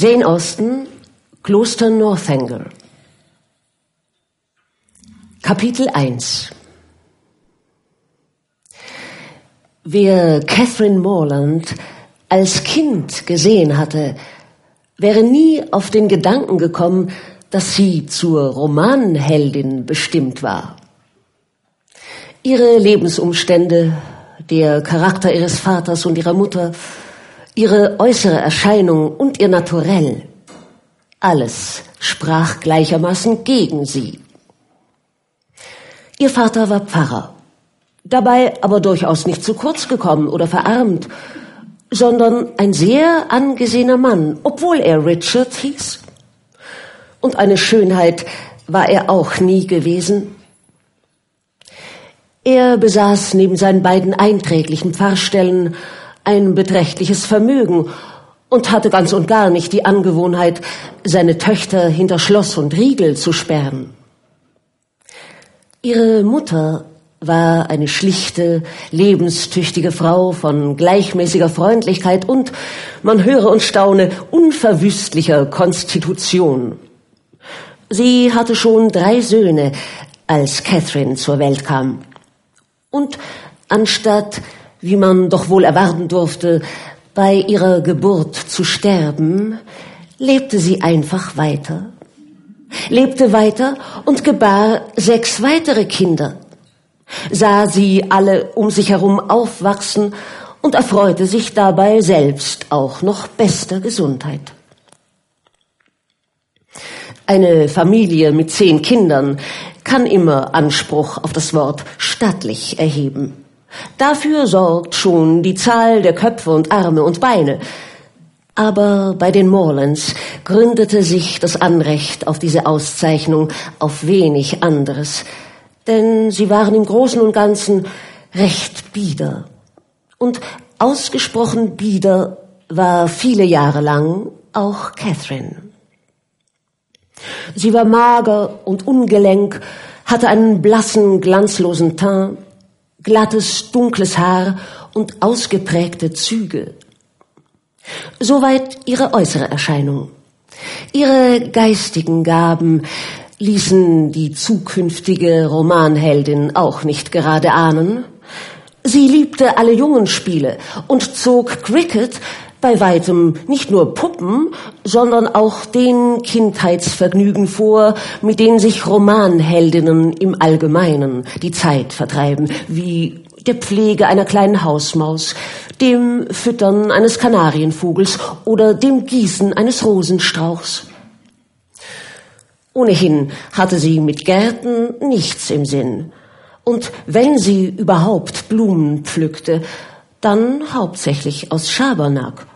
Jane Austen, Kloster Northanger. Kapitel 1 Wer Catherine Morland als Kind gesehen hatte, wäre nie auf den Gedanken gekommen, dass sie zur Romanheldin bestimmt war. Ihre Lebensumstände, der Charakter ihres Vaters und ihrer Mutter, ihre äußere Erscheinung und ihr Naturell, alles sprach gleichermaßen gegen sie. Ihr Vater war Pfarrer, dabei aber durchaus nicht zu kurz gekommen oder verarmt, sondern ein sehr angesehener Mann, obwohl er Richard hieß. Und eine Schönheit war er auch nie gewesen. Er besaß neben seinen beiden einträglichen Pfarrstellen ein beträchtliches Vermögen und hatte ganz und gar nicht die Angewohnheit, seine Töchter hinter Schloss und Riegel zu sperren. Ihre Mutter war eine schlichte, lebenstüchtige Frau von gleichmäßiger Freundlichkeit und, man höre und staune, unverwüstlicher Konstitution. Sie hatte schon drei Söhne, als Catherine zur Welt kam. Und anstatt, wie man doch wohl erwarten durfte, bei ihrer Geburt zu sterben, lebte sie einfach weiter. Lebte weiter und gebar sechs weitere Kinder sah sie alle um sich herum aufwachsen und erfreute sich dabei selbst auch noch bester Gesundheit. Eine Familie mit zehn Kindern kann immer Anspruch auf das Wort stattlich erheben. Dafür sorgt schon die Zahl der Köpfe und Arme und Beine. Aber bei den Morlands gründete sich das Anrecht auf diese Auszeichnung auf wenig anderes denn sie waren im Großen und Ganzen recht bieder. Und ausgesprochen bieder war viele Jahre lang auch Catherine. Sie war mager und ungelenk, hatte einen blassen, glanzlosen Teint, glattes, dunkles Haar und ausgeprägte Züge. Soweit ihre äußere Erscheinung. Ihre geistigen Gaben ließen die zukünftige Romanheldin auch nicht gerade ahnen. Sie liebte alle jungen Spiele und zog Cricket bei weitem nicht nur Puppen, sondern auch den Kindheitsvergnügen vor, mit denen sich Romanheldinnen im Allgemeinen die Zeit vertreiben, wie der Pflege einer kleinen Hausmaus, dem Füttern eines Kanarienvogels oder dem Gießen eines Rosenstrauchs. Ohnehin hatte sie mit Gärten nichts im Sinn. Und wenn sie überhaupt Blumen pflückte, dann hauptsächlich aus Schabernack.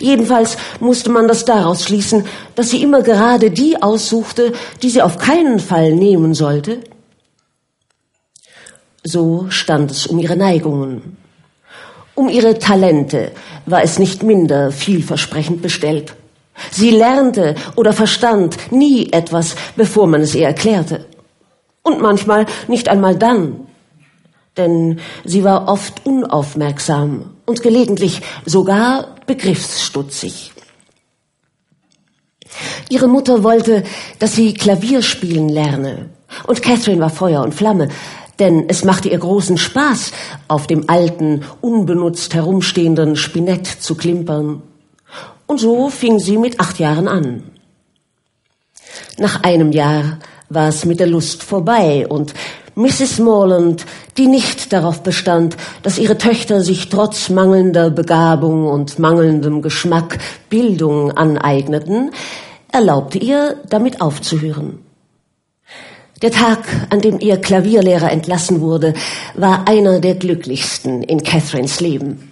Jedenfalls musste man das daraus schließen, dass sie immer gerade die aussuchte, die sie auf keinen Fall nehmen sollte. So stand es um ihre Neigungen. Um ihre Talente war es nicht minder vielversprechend bestellt. Sie lernte oder verstand nie etwas, bevor man es ihr erklärte. Und manchmal nicht einmal dann. Denn sie war oft unaufmerksam und gelegentlich sogar begriffsstutzig. Ihre Mutter wollte, dass sie Klavier spielen lerne. Und Catherine war Feuer und Flamme, denn es machte ihr großen Spaß, auf dem alten, unbenutzt herumstehenden Spinett zu klimpern und so fing sie mit acht Jahren an. Nach einem Jahr war es mit der Lust vorbei und Mrs. Morland, die nicht darauf bestand, dass ihre Töchter sich trotz mangelnder Begabung und mangelndem Geschmack Bildung aneigneten, erlaubte ihr, damit aufzuhören. Der Tag, an dem ihr Klavierlehrer entlassen wurde, war einer der glücklichsten in Catherines Leben.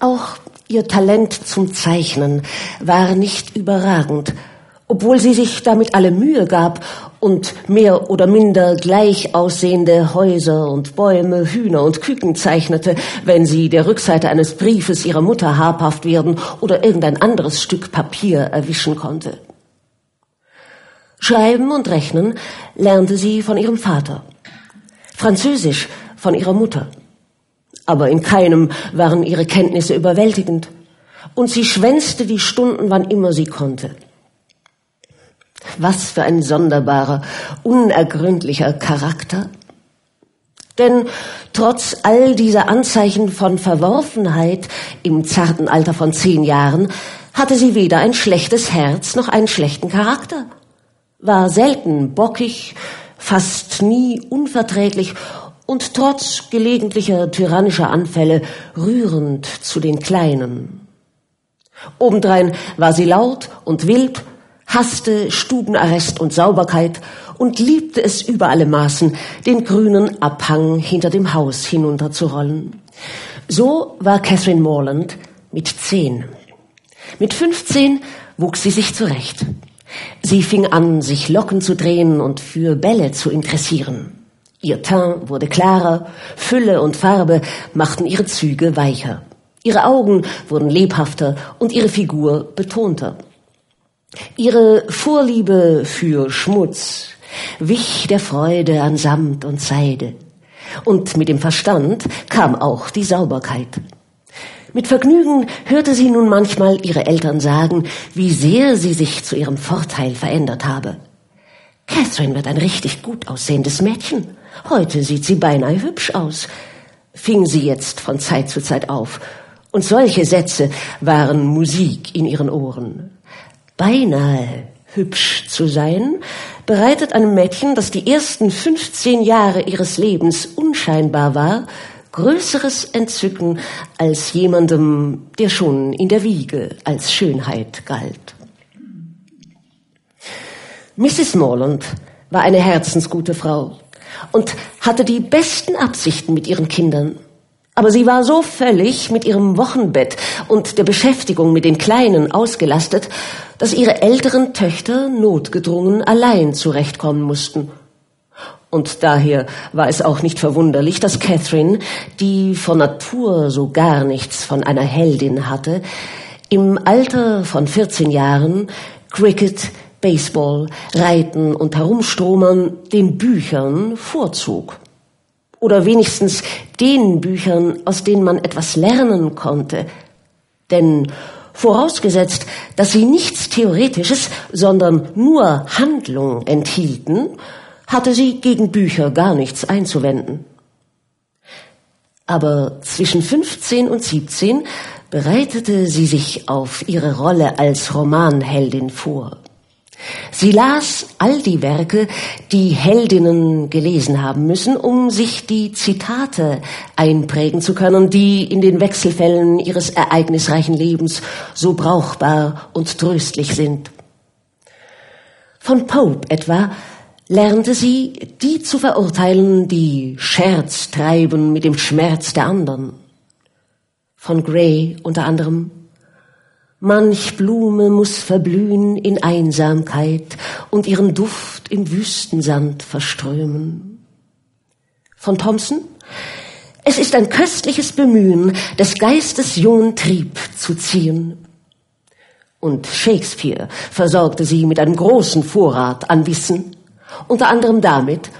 Auch ihr Talent zum Zeichnen war nicht überragend, obwohl sie sich damit alle Mühe gab und mehr oder minder gleich aussehende Häuser und Bäume, Hühner und Küken zeichnete, wenn sie der Rückseite eines Briefes ihrer Mutter habhaft werden oder irgendein anderes Stück Papier erwischen konnte. Schreiben und Rechnen lernte sie von ihrem Vater, Französisch von ihrer Mutter aber in keinem waren ihre Kenntnisse überwältigend. und sie schwänzte die Stunden, wann immer sie konnte. Was für ein sonderbarer, unergründlicher Charakter. Denn trotz all dieser Anzeichen von Verworfenheit im zarten Alter von zehn Jahren hatte sie weder ein schlechtes Herz noch einen schlechten Charakter, war selten bockig, fast nie unverträglich und trotz gelegentlicher tyrannischer Anfälle rührend zu den Kleinen. Obendrein war sie laut und wild, hasste Stubenarrest und Sauberkeit und liebte es über alle Maßen, den grünen Abhang hinter dem Haus hinunterzurollen. So war Catherine Morland mit zehn. Mit fünfzehn wuchs sie sich zurecht. Sie fing an, sich Locken zu drehen und für Bälle zu interessieren. Ihr Teint wurde klarer, Fülle und Farbe machten ihre Züge weicher. Ihre Augen wurden lebhafter und ihre Figur betonter. Ihre Vorliebe für Schmutz wich der Freude an Samt und Seide. Und mit dem Verstand kam auch die Sauberkeit. Mit Vergnügen hörte sie nun manchmal ihre Eltern sagen, wie sehr sie sich zu ihrem Vorteil verändert habe. Catherine wird ein richtig gut aussehendes Mädchen. Heute sieht sie beinahe hübsch aus, fing sie jetzt von Zeit zu Zeit auf. Und solche Sätze waren Musik in ihren Ohren. Beinahe hübsch zu sein, bereitet einem Mädchen, das die ersten 15 Jahre ihres Lebens unscheinbar war, größeres Entzücken als jemandem, der schon in der Wiege als Schönheit galt. Mrs. Morland war eine herzensgute Frau und hatte die besten Absichten mit ihren Kindern. Aber sie war so völlig mit ihrem Wochenbett und der Beschäftigung mit den Kleinen ausgelastet, dass ihre älteren Töchter notgedrungen allein zurechtkommen mussten. Und daher war es auch nicht verwunderlich, dass Catherine, die von Natur so gar nichts von einer Heldin hatte, im Alter von 14 Jahren Cricket, Baseball, Reiten und Herumstromern den Büchern vorzog. Oder wenigstens den Büchern, aus denen man etwas lernen konnte. Denn vorausgesetzt, dass sie nichts Theoretisches, sondern nur Handlung enthielten, hatte sie gegen Bücher gar nichts einzuwenden. Aber zwischen 15 und 17 bereitete sie sich auf ihre Rolle als Romanheldin vor. Sie las all die Werke, die Heldinnen gelesen haben müssen, um sich die Zitate einprägen zu können, die in den Wechselfällen ihres ereignisreichen Lebens so brauchbar und tröstlich sind. Von Pope etwa lernte sie, die zu verurteilen, die Scherz treiben mit dem Schmerz der anderen. Von Gray unter anderem Manch Blume muss verblühen in Einsamkeit und ihren Duft im Wüstensand verströmen. Von Thompson? Es ist ein köstliches Bemühen, des Geistes jungen Trieb zu ziehen. Und Shakespeare versorgte sie mit einem großen Vorrat an Wissen, unter anderem damit,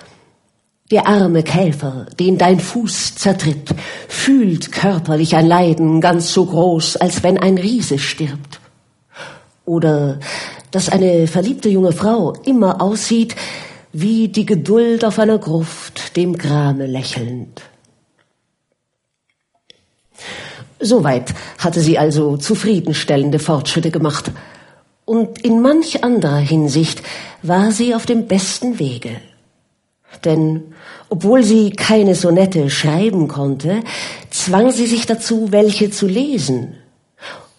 der arme Käfer, den dein Fuß zertritt, fühlt körperlich ein Leiden ganz so groß, als wenn ein Riese stirbt. Oder dass eine verliebte junge Frau immer aussieht wie die Geduld auf einer Gruft, dem Grame lächelnd. Soweit hatte sie also zufriedenstellende Fortschritte gemacht. Und in manch anderer Hinsicht war sie auf dem besten Wege. Denn obwohl sie keine Sonette schreiben konnte, zwang sie sich dazu, welche zu lesen.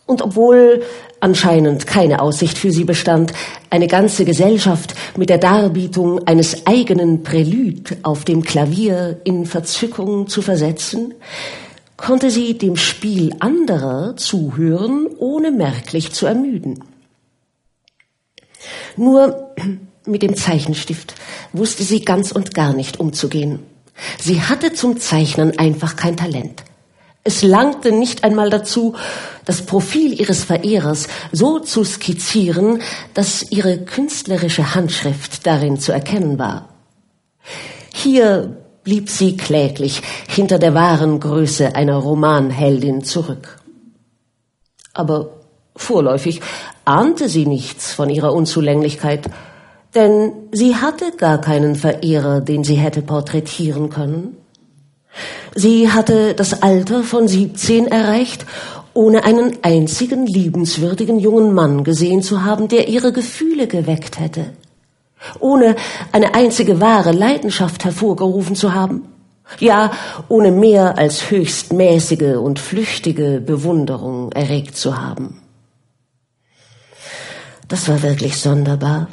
Und obwohl anscheinend keine Aussicht für sie bestand, eine ganze Gesellschaft mit der Darbietung eines eigenen Prälude auf dem Klavier in Verzückung zu versetzen, konnte sie dem Spiel anderer zuhören, ohne merklich zu ermüden. Nur mit dem Zeichenstift wusste sie ganz und gar nicht umzugehen. Sie hatte zum Zeichnen einfach kein Talent. Es langte nicht einmal dazu, das Profil ihres Verehrers so zu skizzieren, dass ihre künstlerische Handschrift darin zu erkennen war. Hier blieb sie kläglich hinter der wahren Größe einer Romanheldin zurück. Aber vorläufig ahnte sie nichts von ihrer Unzulänglichkeit, denn sie hatte gar keinen Verehrer, den sie hätte porträtieren können. Sie hatte das Alter von 17 erreicht, ohne einen einzigen liebenswürdigen jungen Mann gesehen zu haben, der ihre Gefühle geweckt hätte, ohne eine einzige wahre Leidenschaft hervorgerufen zu haben, ja, ohne mehr als höchst mäßige und flüchtige Bewunderung erregt zu haben. Das war wirklich sonderbar.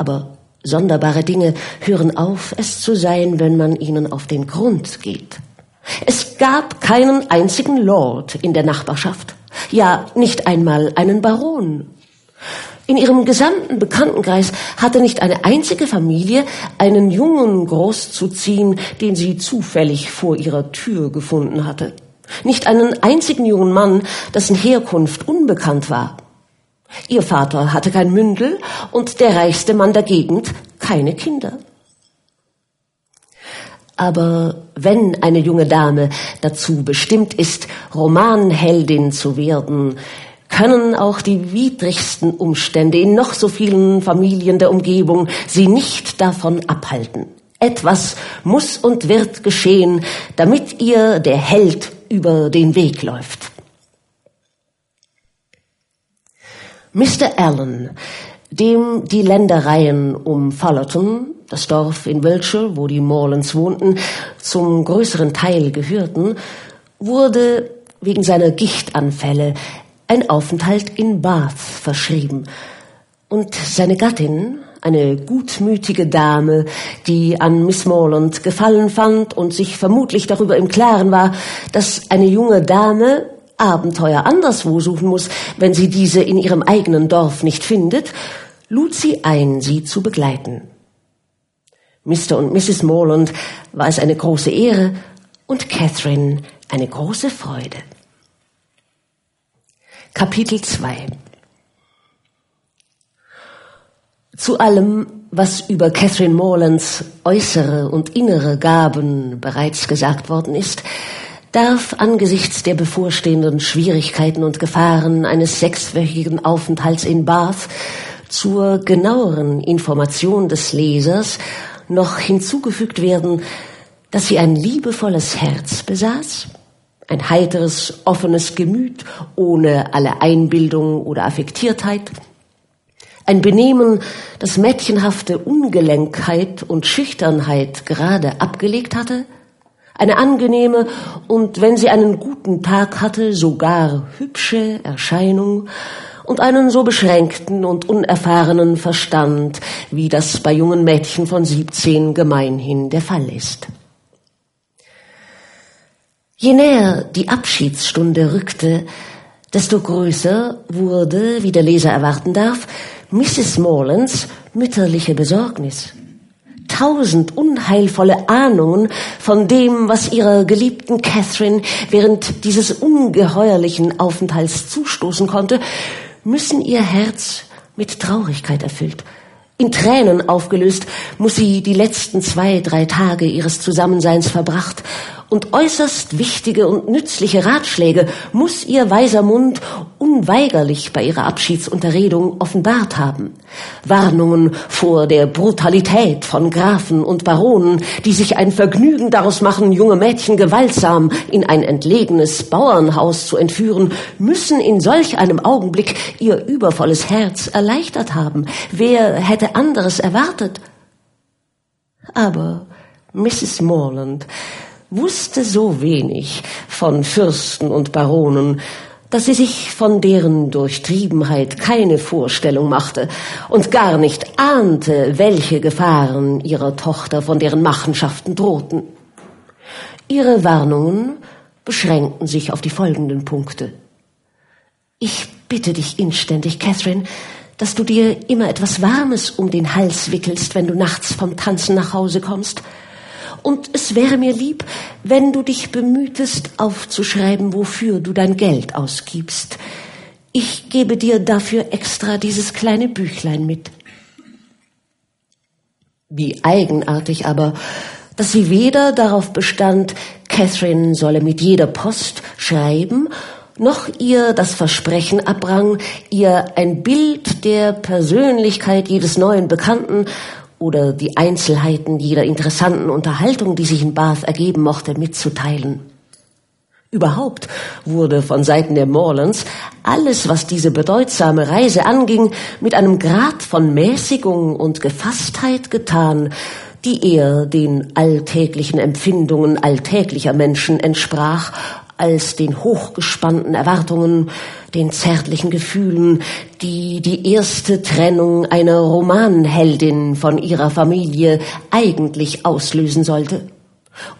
Aber sonderbare Dinge hören auf, es zu sein, wenn man ihnen auf den Grund geht. Es gab keinen einzigen Lord in der Nachbarschaft, ja nicht einmal einen Baron. In ihrem gesamten Bekanntenkreis hatte nicht eine einzige Familie einen Jungen großzuziehen, den sie zufällig vor ihrer Tür gefunden hatte. Nicht einen einzigen jungen Mann, dessen Herkunft unbekannt war. Ihr Vater hatte kein Mündel und der reichste Mann der Gegend keine Kinder. Aber wenn eine junge Dame dazu bestimmt ist, Romanheldin zu werden, können auch die widrigsten Umstände in noch so vielen Familien der Umgebung sie nicht davon abhalten. Etwas muss und wird geschehen, damit ihr der Held über den Weg läuft. Mr. Allen, dem die Ländereien um Fullerton, das Dorf in Wiltshire, wo die Morlands wohnten, zum größeren Teil gehörten, wurde wegen seiner Gichtanfälle ein Aufenthalt in Bath verschrieben. Und seine Gattin, eine gutmütige Dame, die an Miss Morland gefallen fand und sich vermutlich darüber im Klaren war, dass eine junge Dame Abenteuer anderswo suchen muss, wenn sie diese in ihrem eigenen Dorf nicht findet, lud sie ein, sie zu begleiten. Mr. und Mrs. Morland war es eine große Ehre und Catherine eine große Freude. Kapitel 2 Zu allem, was über Catherine Morlands äußere und innere Gaben bereits gesagt worden ist, darf angesichts der bevorstehenden Schwierigkeiten und Gefahren eines sechswöchigen Aufenthalts in Bath zur genaueren Information des Lesers noch hinzugefügt werden, dass sie ein liebevolles Herz besaß, ein heiteres, offenes Gemüt ohne alle Einbildung oder Affektiertheit, ein Benehmen, das mädchenhafte Ungelenkheit und Schüchternheit gerade abgelegt hatte, eine angenehme und, wenn sie einen guten Tag hatte, sogar hübsche Erscheinung und einen so beschränkten und unerfahrenen Verstand, wie das bei jungen Mädchen von 17 gemeinhin der Fall ist. Je näher die Abschiedsstunde rückte, desto größer wurde, wie der Leser erwarten darf, Mrs. Morlands mütterliche Besorgnis tausend unheilvolle Ahnungen von dem, was ihrer geliebten Catherine während dieses ungeheuerlichen Aufenthalts zustoßen konnte, müssen ihr Herz mit Traurigkeit erfüllt. In Tränen aufgelöst muss sie die letzten zwei, drei Tage ihres Zusammenseins verbracht und äußerst wichtige und nützliche Ratschläge muss ihr weiser Mund unweigerlich bei ihrer Abschiedsunterredung offenbart haben. Warnungen vor der Brutalität von Grafen und Baronen, die sich ein Vergnügen daraus machen, junge Mädchen gewaltsam in ein entlegenes Bauernhaus zu entführen, müssen in solch einem Augenblick ihr übervolles Herz erleichtert haben. Wer hätte anderes erwartet? Aber Mrs. Morland wusste so wenig von Fürsten und Baronen, dass sie sich von deren Durchtriebenheit keine Vorstellung machte und gar nicht ahnte, welche Gefahren ihrer Tochter von deren Machenschaften drohten. Ihre Warnungen beschränkten sich auf die folgenden Punkte. Ich bitte dich inständig, Catherine, dass du dir immer etwas Warmes um den Hals wickelst, wenn du nachts vom Tanzen nach Hause kommst und es wäre mir lieb, wenn du dich bemühtest, aufzuschreiben, wofür du dein Geld ausgibst. Ich gebe dir dafür extra dieses kleine Büchlein mit. Wie eigenartig aber, dass sie weder darauf bestand, Catherine solle mit jeder Post schreiben, noch ihr das Versprechen abrang, ihr ein Bild der Persönlichkeit jedes neuen Bekannten oder die Einzelheiten jeder interessanten Unterhaltung, die sich in Bath ergeben mochte, mitzuteilen. Überhaupt wurde von Seiten der Morlands alles, was diese bedeutsame Reise anging, mit einem Grad von Mäßigung und Gefasstheit getan, die eher den alltäglichen Empfindungen alltäglicher Menschen entsprach, als den hochgespannten Erwartungen, den zärtlichen Gefühlen, die die erste Trennung einer Romanheldin von ihrer Familie eigentlich auslösen sollte.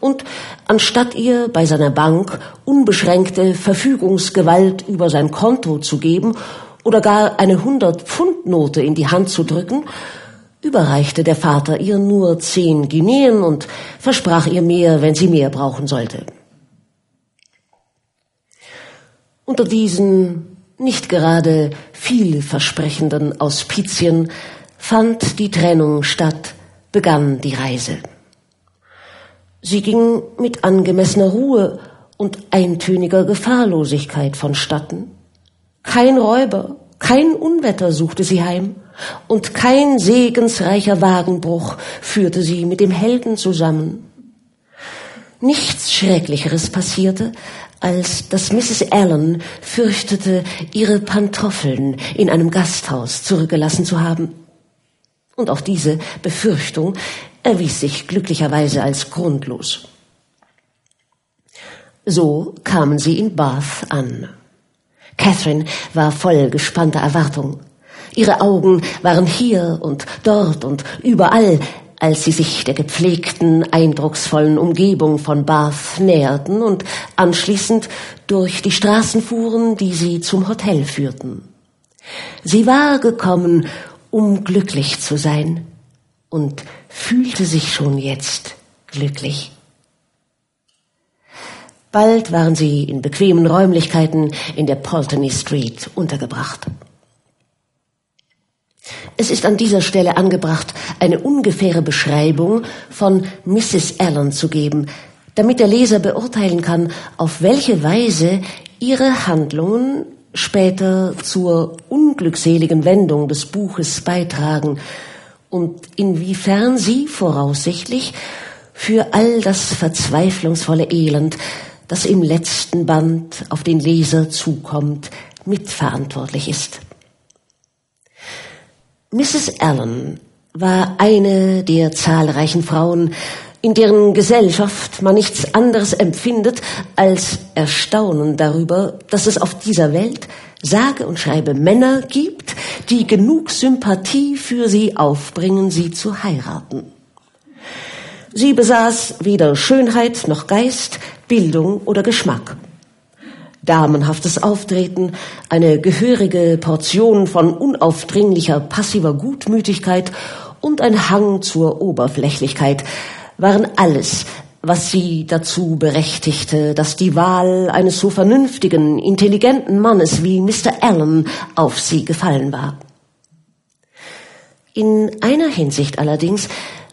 Und anstatt ihr bei seiner Bank unbeschränkte Verfügungsgewalt über sein Konto zu geben oder gar eine 100-Pfund-Note in die Hand zu drücken, überreichte der Vater ihr nur zehn Guineen und versprach ihr mehr, wenn sie mehr brauchen sollte. Unter diesen nicht gerade vielversprechenden Auspizien fand die Trennung statt, begann die Reise. Sie ging mit angemessener Ruhe und eintöniger Gefahrlosigkeit vonstatten. Kein Räuber, kein Unwetter suchte sie heim, und kein segensreicher Wagenbruch führte sie mit dem Helden zusammen. Nichts Schrecklicheres passierte, als dass Mrs. Allen fürchtete, ihre Pantoffeln in einem Gasthaus zurückgelassen zu haben. Und auch diese Befürchtung erwies sich glücklicherweise als grundlos. So kamen sie in Bath an. Catherine war voll gespannter Erwartung. Ihre Augen waren hier und dort und überall als sie sich der gepflegten, eindrucksvollen Umgebung von Bath näherten und anschließend durch die Straßen fuhren, die sie zum Hotel führten. Sie war gekommen, um glücklich zu sein und fühlte sich schon jetzt glücklich. Bald waren sie in bequemen Räumlichkeiten in der Pulteney Street untergebracht. Es ist an dieser Stelle angebracht, eine ungefähre Beschreibung von Mrs. Allen zu geben, damit der Leser beurteilen kann, auf welche Weise ihre Handlungen später zur unglückseligen Wendung des Buches beitragen und inwiefern sie voraussichtlich für all das verzweiflungsvolle Elend, das im letzten Band auf den Leser zukommt, mitverantwortlich ist. Mrs. Allen war eine der zahlreichen Frauen, in deren Gesellschaft man nichts anderes empfindet als Erstaunen darüber, dass es auf dieser Welt sage und schreibe Männer gibt, die genug Sympathie für sie aufbringen, sie zu heiraten. Sie besaß weder Schönheit noch Geist, Bildung oder Geschmack damenhaftes Auftreten, eine gehörige Portion von unaufdringlicher passiver Gutmütigkeit und ein Hang zur Oberflächlichkeit waren alles, was sie dazu berechtigte, dass die Wahl eines so vernünftigen, intelligenten Mannes wie Mr. Allen auf sie gefallen war. In einer Hinsicht allerdings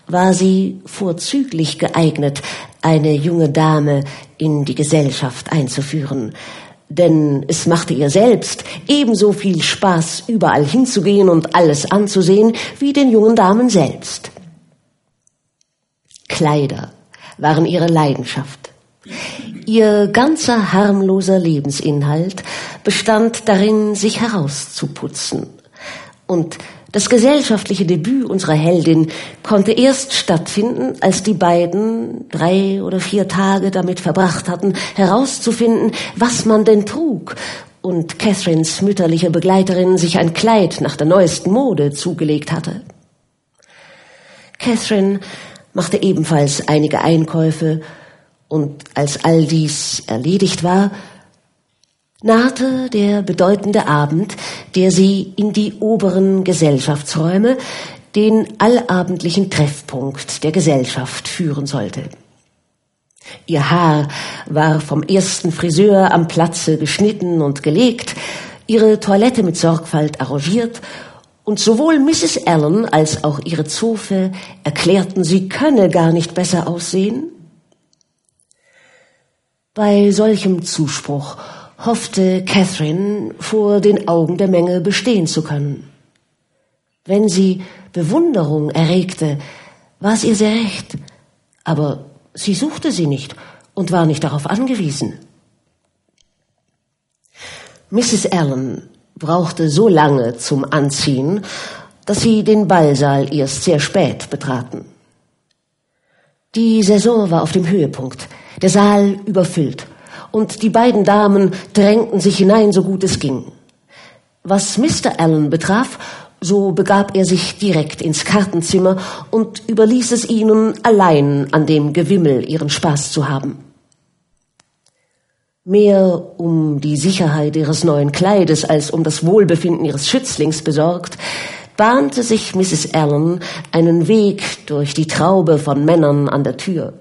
war sie vorzüglich geeignet, eine junge Dame in die Gesellschaft einzuführen. Denn es machte ihr selbst ebenso viel Spaß, überall hinzugehen und alles anzusehen, wie den jungen Damen selbst. Kleider waren ihre Leidenschaft. Ihr ganzer harmloser Lebensinhalt bestand darin, sich herauszuputzen. Und das gesellschaftliche Debüt unserer Heldin konnte erst stattfinden, als die beiden drei oder vier Tage damit verbracht hatten, herauszufinden, was man denn trug und Catherines mütterliche Begleiterin sich ein Kleid nach der neuesten Mode zugelegt hatte. Catherine machte ebenfalls einige Einkäufe und als all dies erledigt war, nahte der bedeutende Abend, der sie in die oberen Gesellschaftsräume, den allabendlichen Treffpunkt der Gesellschaft führen sollte. Ihr Haar war vom ersten Friseur am Platze geschnitten und gelegt, ihre Toilette mit Sorgfalt arrangiert und sowohl Mrs. Allen als auch ihre Zofe erklärten, sie könne gar nicht besser aussehen. Bei solchem Zuspruch hoffte Catherine vor den Augen der Menge bestehen zu können. Wenn sie Bewunderung erregte, war es ihr sehr recht, aber sie suchte sie nicht und war nicht darauf angewiesen. Mrs. Allen brauchte so lange zum Anziehen, dass sie den Ballsaal erst sehr spät betraten. Die Saison war auf dem Höhepunkt, der Saal überfüllt, und die beiden Damen drängten sich hinein, so gut es ging. Was Mr. Allen betraf, so begab er sich direkt ins Kartenzimmer und überließ es ihnen, allein an dem Gewimmel ihren Spaß zu haben. Mehr um die Sicherheit ihres neuen Kleides als um das Wohlbefinden ihres Schützlings besorgt, bahnte sich Mrs. Allen einen Weg durch die Traube von Männern an der Tür.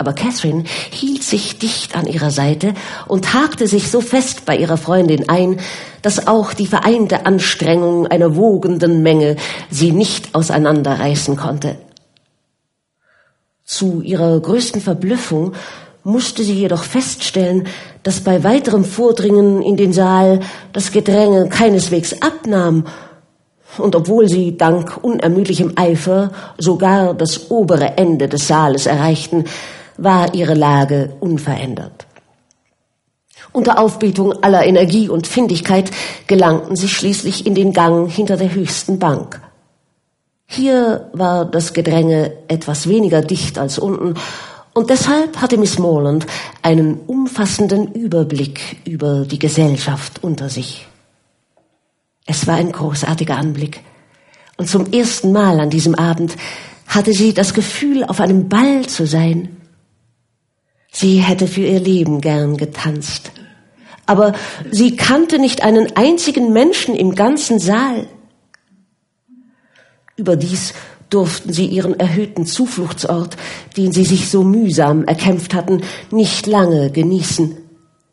Aber Catherine hielt sich dicht an ihrer Seite und hakte sich so fest bei ihrer Freundin ein, dass auch die vereinte Anstrengung einer wogenden Menge sie nicht auseinanderreißen konnte. Zu ihrer größten Verblüffung musste sie jedoch feststellen, dass bei weiterem Vordringen in den Saal das Gedränge keineswegs abnahm und obwohl sie dank unermüdlichem Eifer sogar das obere Ende des Saales erreichten, war ihre Lage unverändert. Unter Aufbietung aller Energie und Findigkeit gelangten sie schließlich in den Gang hinter der höchsten Bank. Hier war das Gedränge etwas weniger dicht als unten, und deshalb hatte Miss Morland einen umfassenden Überblick über die Gesellschaft unter sich. Es war ein großartiger Anblick. Und zum ersten Mal an diesem Abend hatte sie das Gefühl, auf einem Ball zu sein. Sie hätte für ihr Leben gern getanzt. Aber sie kannte nicht einen einzigen Menschen im ganzen Saal. Überdies durften sie ihren erhöhten Zufluchtsort, den sie sich so mühsam erkämpft hatten, nicht lange genießen.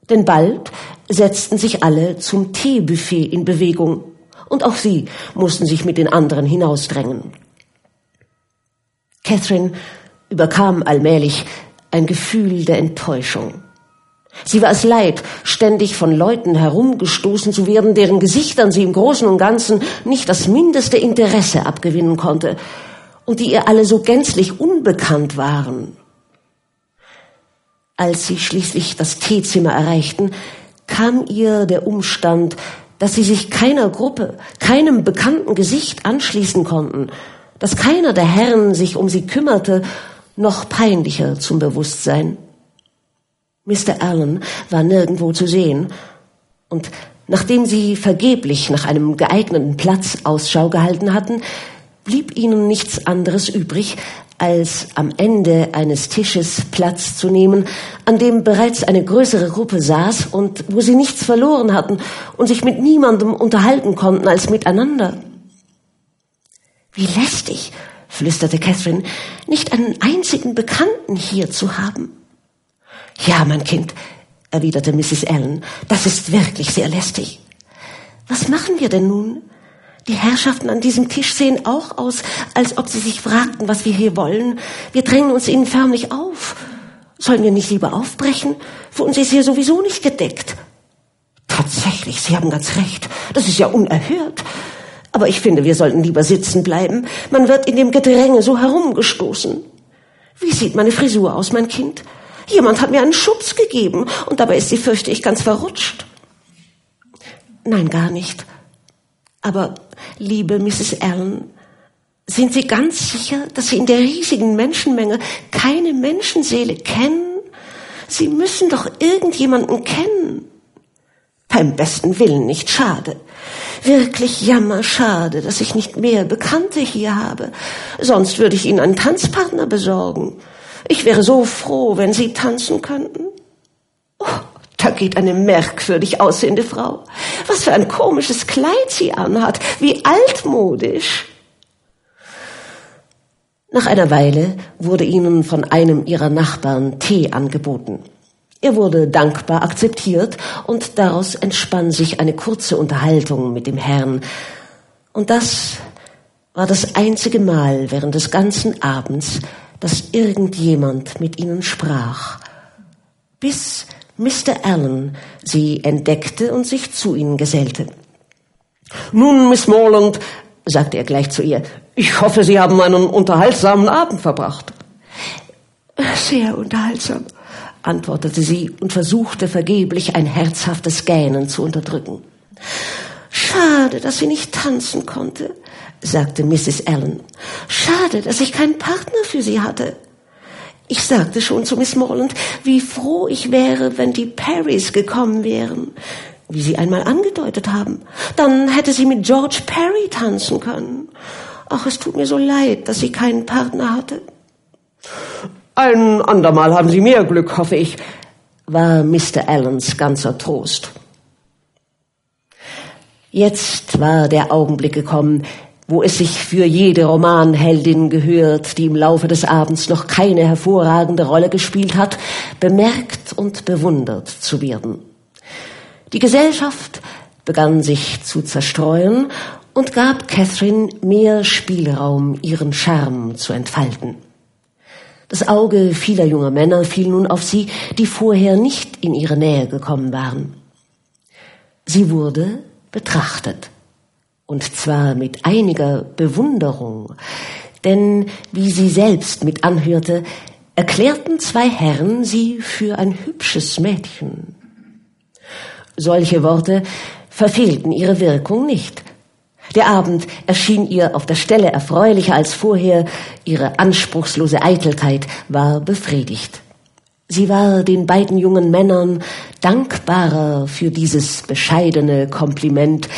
Denn bald setzten sich alle zum Teebuffet in Bewegung, und auch sie mussten sich mit den anderen hinausdrängen. Catherine überkam allmählich ein Gefühl der Enttäuschung. Sie war es leid, ständig von Leuten herumgestoßen zu werden, deren Gesichtern sie im Großen und Ganzen nicht das mindeste Interesse abgewinnen konnte und die ihr alle so gänzlich unbekannt waren. Als sie schließlich das Teezimmer erreichten, kam ihr der Umstand, dass sie sich keiner Gruppe, keinem bekannten Gesicht anschließen konnten, dass keiner der Herren sich um sie kümmerte, noch peinlicher zum Bewusstsein. Mr. Allen war nirgendwo zu sehen, und nachdem sie vergeblich nach einem geeigneten Platz Ausschau gehalten hatten, blieb ihnen nichts anderes übrig, als am Ende eines Tisches Platz zu nehmen, an dem bereits eine größere Gruppe saß und wo sie nichts verloren hatten und sich mit niemandem unterhalten konnten als miteinander. Wie lästig, flüsterte Catherine, nicht einen einzigen Bekannten hier zu haben. Ja, mein Kind, erwiderte Mrs. Allen, das ist wirklich sehr lästig. Was machen wir denn nun? Die Herrschaften an diesem Tisch sehen auch aus, als ob sie sich fragten, was wir hier wollen. Wir drängen uns ihnen förmlich auf. Sollen wir nicht lieber aufbrechen? Für uns ist hier sowieso nicht gedeckt. Tatsächlich, Sie haben ganz recht. Das ist ja unerhört. Aber ich finde, wir sollten lieber sitzen bleiben. Man wird in dem Gedränge so herumgestoßen. Wie sieht meine Frisur aus, mein Kind? Jemand hat mir einen Schubs gegeben und dabei ist sie, fürchte ich, ganz verrutscht. Nein, gar nicht. Aber, liebe Mrs. Allen, sind Sie ganz sicher, dass Sie in der riesigen Menschenmenge keine Menschenseele kennen? Sie müssen doch irgendjemanden kennen. Beim besten Willen nicht schade. Wirklich jammerschade, dass ich nicht mehr Bekannte hier habe. Sonst würde ich Ihnen einen Tanzpartner besorgen. Ich wäre so froh, wenn Sie tanzen könnten. Oh, da geht eine merkwürdig aussehende Frau. Was für ein komisches Kleid sie anhat. Wie altmodisch. Nach einer Weile wurde ihnen von einem ihrer Nachbarn Tee angeboten. Er wurde dankbar akzeptiert und daraus entspann sich eine kurze Unterhaltung mit dem Herrn. Und das war das einzige Mal während des ganzen Abends, dass irgendjemand mit ihnen sprach, bis Mr. Allen sie entdeckte und sich zu ihnen gesellte. Nun, Miss Morland, sagte er gleich zu ihr, ich hoffe, Sie haben einen unterhaltsamen Abend verbracht. Sehr unterhaltsam, antwortete sie und versuchte vergeblich ein herzhaftes Gähnen zu unterdrücken. Schade, dass sie nicht tanzen konnte, sagte Mrs. Allen. Schade, dass ich keinen Partner für sie hatte. Ich sagte schon zu Miss Morland, wie froh ich wäre, wenn die Perrys gekommen wären, wie Sie einmal angedeutet haben. Dann hätte sie mit George Perry tanzen können. Ach, es tut mir so leid, dass sie keinen Partner hatte. Ein andermal haben Sie mehr Glück, hoffe ich, war Mr. Allens ganzer Trost. Jetzt war der Augenblick gekommen, wo es sich für jede Romanheldin gehört, die im Laufe des Abends noch keine hervorragende Rolle gespielt hat, bemerkt und bewundert zu werden. Die Gesellschaft begann sich zu zerstreuen und gab Catherine mehr Spielraum, ihren Charme zu entfalten. Das Auge vieler junger Männer fiel nun auf sie, die vorher nicht in ihre Nähe gekommen waren. Sie wurde betrachtet, und zwar mit einiger Bewunderung, denn wie sie selbst mit anhörte, erklärten zwei Herren sie für ein hübsches Mädchen. Solche Worte verfehlten ihre Wirkung nicht. Der Abend erschien ihr auf der Stelle erfreulicher als vorher, ihre anspruchslose Eitelkeit war befriedigt. Sie war den beiden jungen Männern dankbarer für dieses bescheidene Kompliment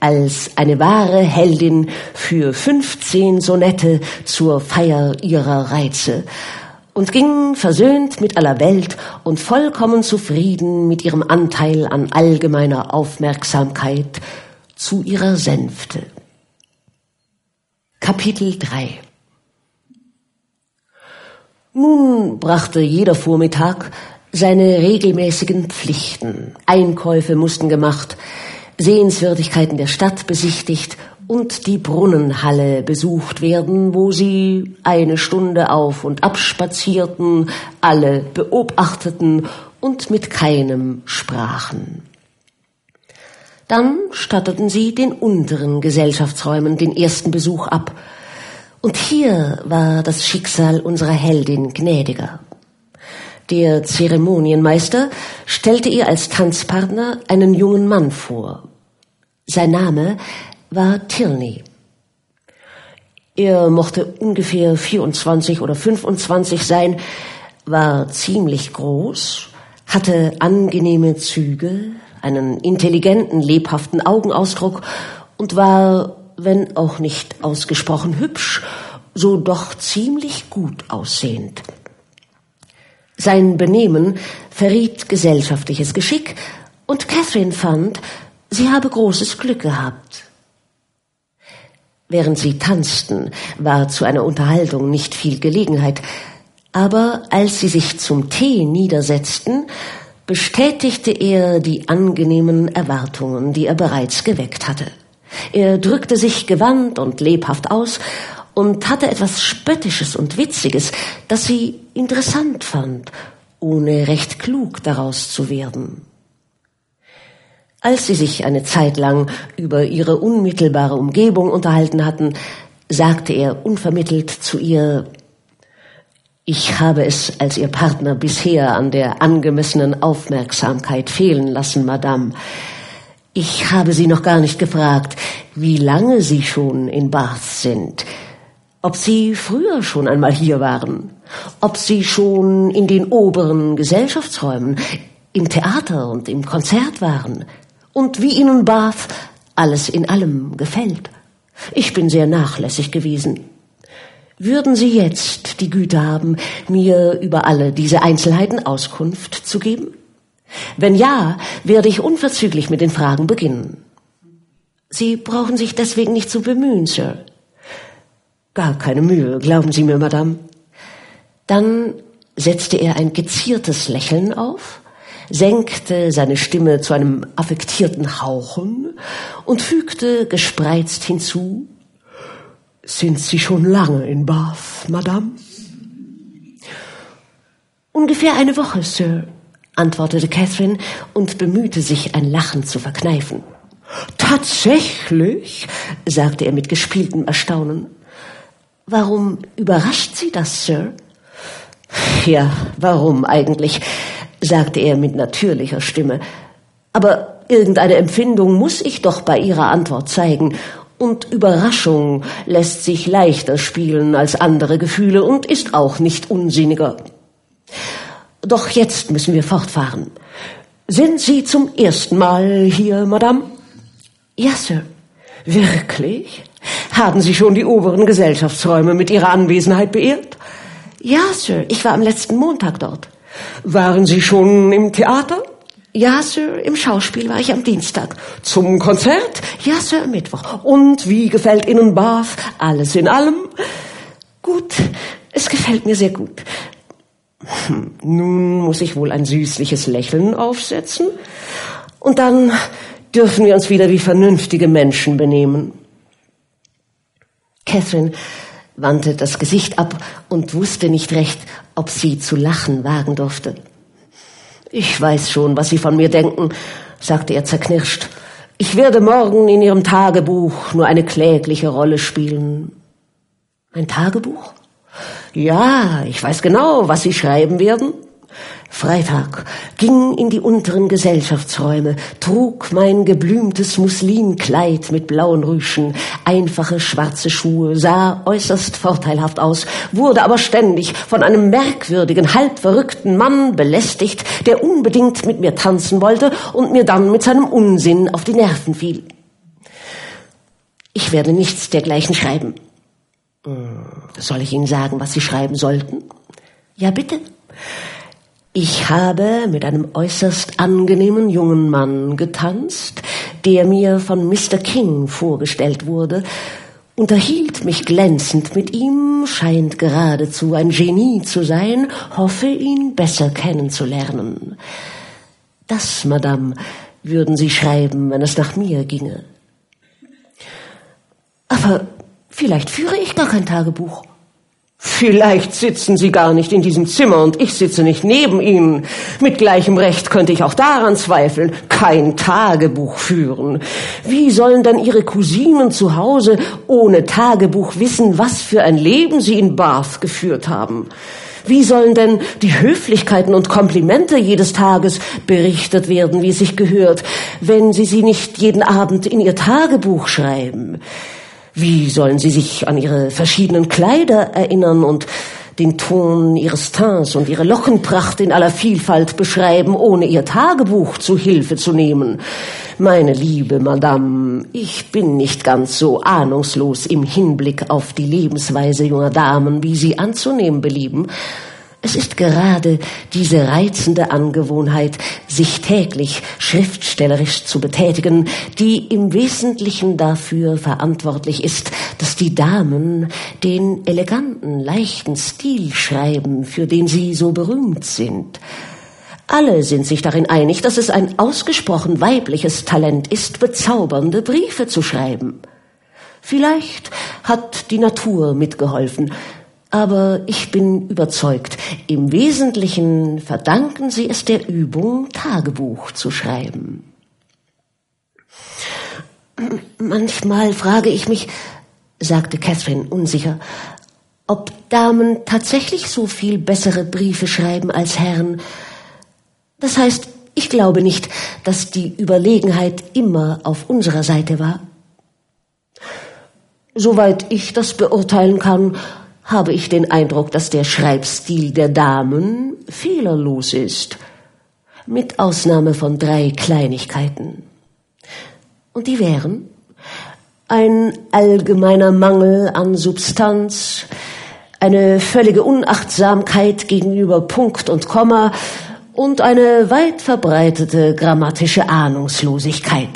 als eine wahre Heldin für fünfzehn Sonette zur Feier ihrer Reize und ging versöhnt mit aller Welt und vollkommen zufrieden mit ihrem Anteil an allgemeiner Aufmerksamkeit zu ihrer Sänfte. Kapitel 3 Nun brachte jeder Vormittag seine regelmäßigen Pflichten. Einkäufe mussten gemacht, Sehenswürdigkeiten der Stadt besichtigt und die Brunnenhalle besucht werden, wo sie eine Stunde auf und ab spazierten, alle beobachteten und mit keinem sprachen. Dann statteten sie den unteren Gesellschaftsräumen den ersten Besuch ab. Und hier war das Schicksal unserer Heldin gnädiger. Der Zeremonienmeister stellte ihr als Tanzpartner einen jungen Mann vor. Sein Name war Tilney. Er mochte ungefähr 24 oder 25 sein, war ziemlich groß, hatte angenehme Züge, einen intelligenten, lebhaften Augenausdruck und war, wenn auch nicht ausgesprochen hübsch, so doch ziemlich gut aussehend. Sein Benehmen verriet gesellschaftliches Geschick, und Catherine fand, sie habe großes Glück gehabt. Während sie tanzten, war zu einer Unterhaltung nicht viel Gelegenheit, aber als sie sich zum Tee niedersetzten, bestätigte er die angenehmen Erwartungen, die er bereits geweckt hatte. Er drückte sich gewandt und lebhaft aus und hatte etwas Spöttisches und Witziges, das sie interessant fand, ohne recht klug daraus zu werden. Als sie sich eine Zeit lang über ihre unmittelbare Umgebung unterhalten hatten, sagte er unvermittelt zu ihr ich habe es als Ihr Partner bisher an der angemessenen Aufmerksamkeit fehlen lassen, Madame. Ich habe Sie noch gar nicht gefragt, wie lange Sie schon in Bath sind, ob Sie früher schon einmal hier waren, ob Sie schon in den oberen Gesellschaftsräumen, im Theater und im Konzert waren und wie Ihnen Bath alles in allem gefällt. Ich bin sehr nachlässig gewesen. Würden Sie jetzt die Güte haben, mir über alle diese Einzelheiten Auskunft zu geben? Wenn ja, werde ich unverzüglich mit den Fragen beginnen. Sie brauchen sich deswegen nicht zu bemühen, Sir. Gar keine Mühe, glauben Sie mir, Madame. Dann setzte er ein geziertes Lächeln auf, senkte seine Stimme zu einem affektierten Hauchen und fügte gespreizt hinzu, sind Sie schon lange in Bath, Madame? Ungefähr eine Woche, Sir, antwortete Catherine und bemühte sich, ein Lachen zu verkneifen. Tatsächlich? sagte er mit gespieltem Erstaunen. Warum überrascht Sie das, Sir? Ja, warum eigentlich? sagte er mit natürlicher Stimme. Aber irgendeine Empfindung muss ich doch bei Ihrer Antwort zeigen, und Überraschung lässt sich leichter spielen als andere Gefühle und ist auch nicht unsinniger. Doch jetzt müssen wir fortfahren. Sind Sie zum ersten Mal hier, Madame? Ja, Sir. Wirklich? Haben Sie schon die oberen Gesellschaftsräume mit Ihrer Anwesenheit beehrt? Ja, Sir. Ich war am letzten Montag dort. Waren Sie schon im Theater? Ja, Sir, im Schauspiel war ich am Dienstag. Zum Konzert? Ja, Sir, am Mittwoch. Und wie gefällt Ihnen Bath? Alles in allem? Gut, es gefällt mir sehr gut. Hm, nun muss ich wohl ein süßliches Lächeln aufsetzen. Und dann dürfen wir uns wieder wie vernünftige Menschen benehmen. Catherine wandte das Gesicht ab und wusste nicht recht, ob sie zu lachen wagen durfte. Ich weiß schon, was Sie von mir denken, sagte er zerknirscht. Ich werde morgen in Ihrem Tagebuch nur eine klägliche Rolle spielen. Ein Tagebuch? Ja, ich weiß genau, was Sie schreiben werden. Freitag, ging in die unteren Gesellschaftsräume, trug mein geblümtes Muslinkleid mit blauen Rüschen, einfache schwarze Schuhe, sah äußerst vorteilhaft aus, wurde aber ständig von einem merkwürdigen, halb verrückten Mann belästigt, der unbedingt mit mir tanzen wollte und mir dann mit seinem Unsinn auf die Nerven fiel. Ich werde nichts dergleichen schreiben. Hm, soll ich Ihnen sagen, was Sie schreiben sollten? Ja, bitte. Ich habe mit einem äußerst angenehmen jungen Mann getanzt, der mir von Mr. King vorgestellt wurde, unterhielt mich glänzend mit ihm, scheint geradezu ein Genie zu sein, hoffe ihn besser kennenzulernen. Das, Madame, würden Sie schreiben, wenn es nach mir ginge. Aber vielleicht führe ich gar kein Tagebuch. Vielleicht sitzen Sie gar nicht in diesem Zimmer und ich sitze nicht neben Ihnen. Mit gleichem Recht könnte ich auch daran zweifeln. Kein Tagebuch führen. Wie sollen denn Ihre Cousinen zu Hause ohne Tagebuch wissen, was für ein Leben Sie in Bath geführt haben? Wie sollen denn die Höflichkeiten und Komplimente jedes Tages berichtet werden, wie es sich gehört, wenn Sie sie nicht jeden Abend in Ihr Tagebuch schreiben? Wie sollen sie sich an ihre verschiedenen Kleider erinnern und den Ton ihres Teints und ihre Lockenpracht in aller Vielfalt beschreiben, ohne ihr Tagebuch zu Hilfe zu nehmen. Meine liebe Madame, ich bin nicht ganz so ahnungslos im Hinblick auf die Lebensweise junger Damen, wie Sie anzunehmen belieben. Es ist gerade diese reizende Angewohnheit, sich täglich schriftstellerisch zu betätigen, die im Wesentlichen dafür verantwortlich ist, dass die Damen den eleganten, leichten Stil schreiben, für den sie so berühmt sind. Alle sind sich darin einig, dass es ein ausgesprochen weibliches Talent ist, bezaubernde Briefe zu schreiben. Vielleicht hat die Natur mitgeholfen, aber ich bin überzeugt, im Wesentlichen verdanken Sie es der Übung, Tagebuch zu schreiben. Manchmal frage ich mich, sagte Catherine unsicher, ob Damen tatsächlich so viel bessere Briefe schreiben als Herren. Das heißt, ich glaube nicht, dass die Überlegenheit immer auf unserer Seite war. Soweit ich das beurteilen kann, habe ich den Eindruck, dass der Schreibstil der Damen fehlerlos ist, mit Ausnahme von drei Kleinigkeiten. Und die wären ein allgemeiner Mangel an Substanz, eine völlige Unachtsamkeit gegenüber Punkt und Komma und eine weit verbreitete grammatische Ahnungslosigkeit.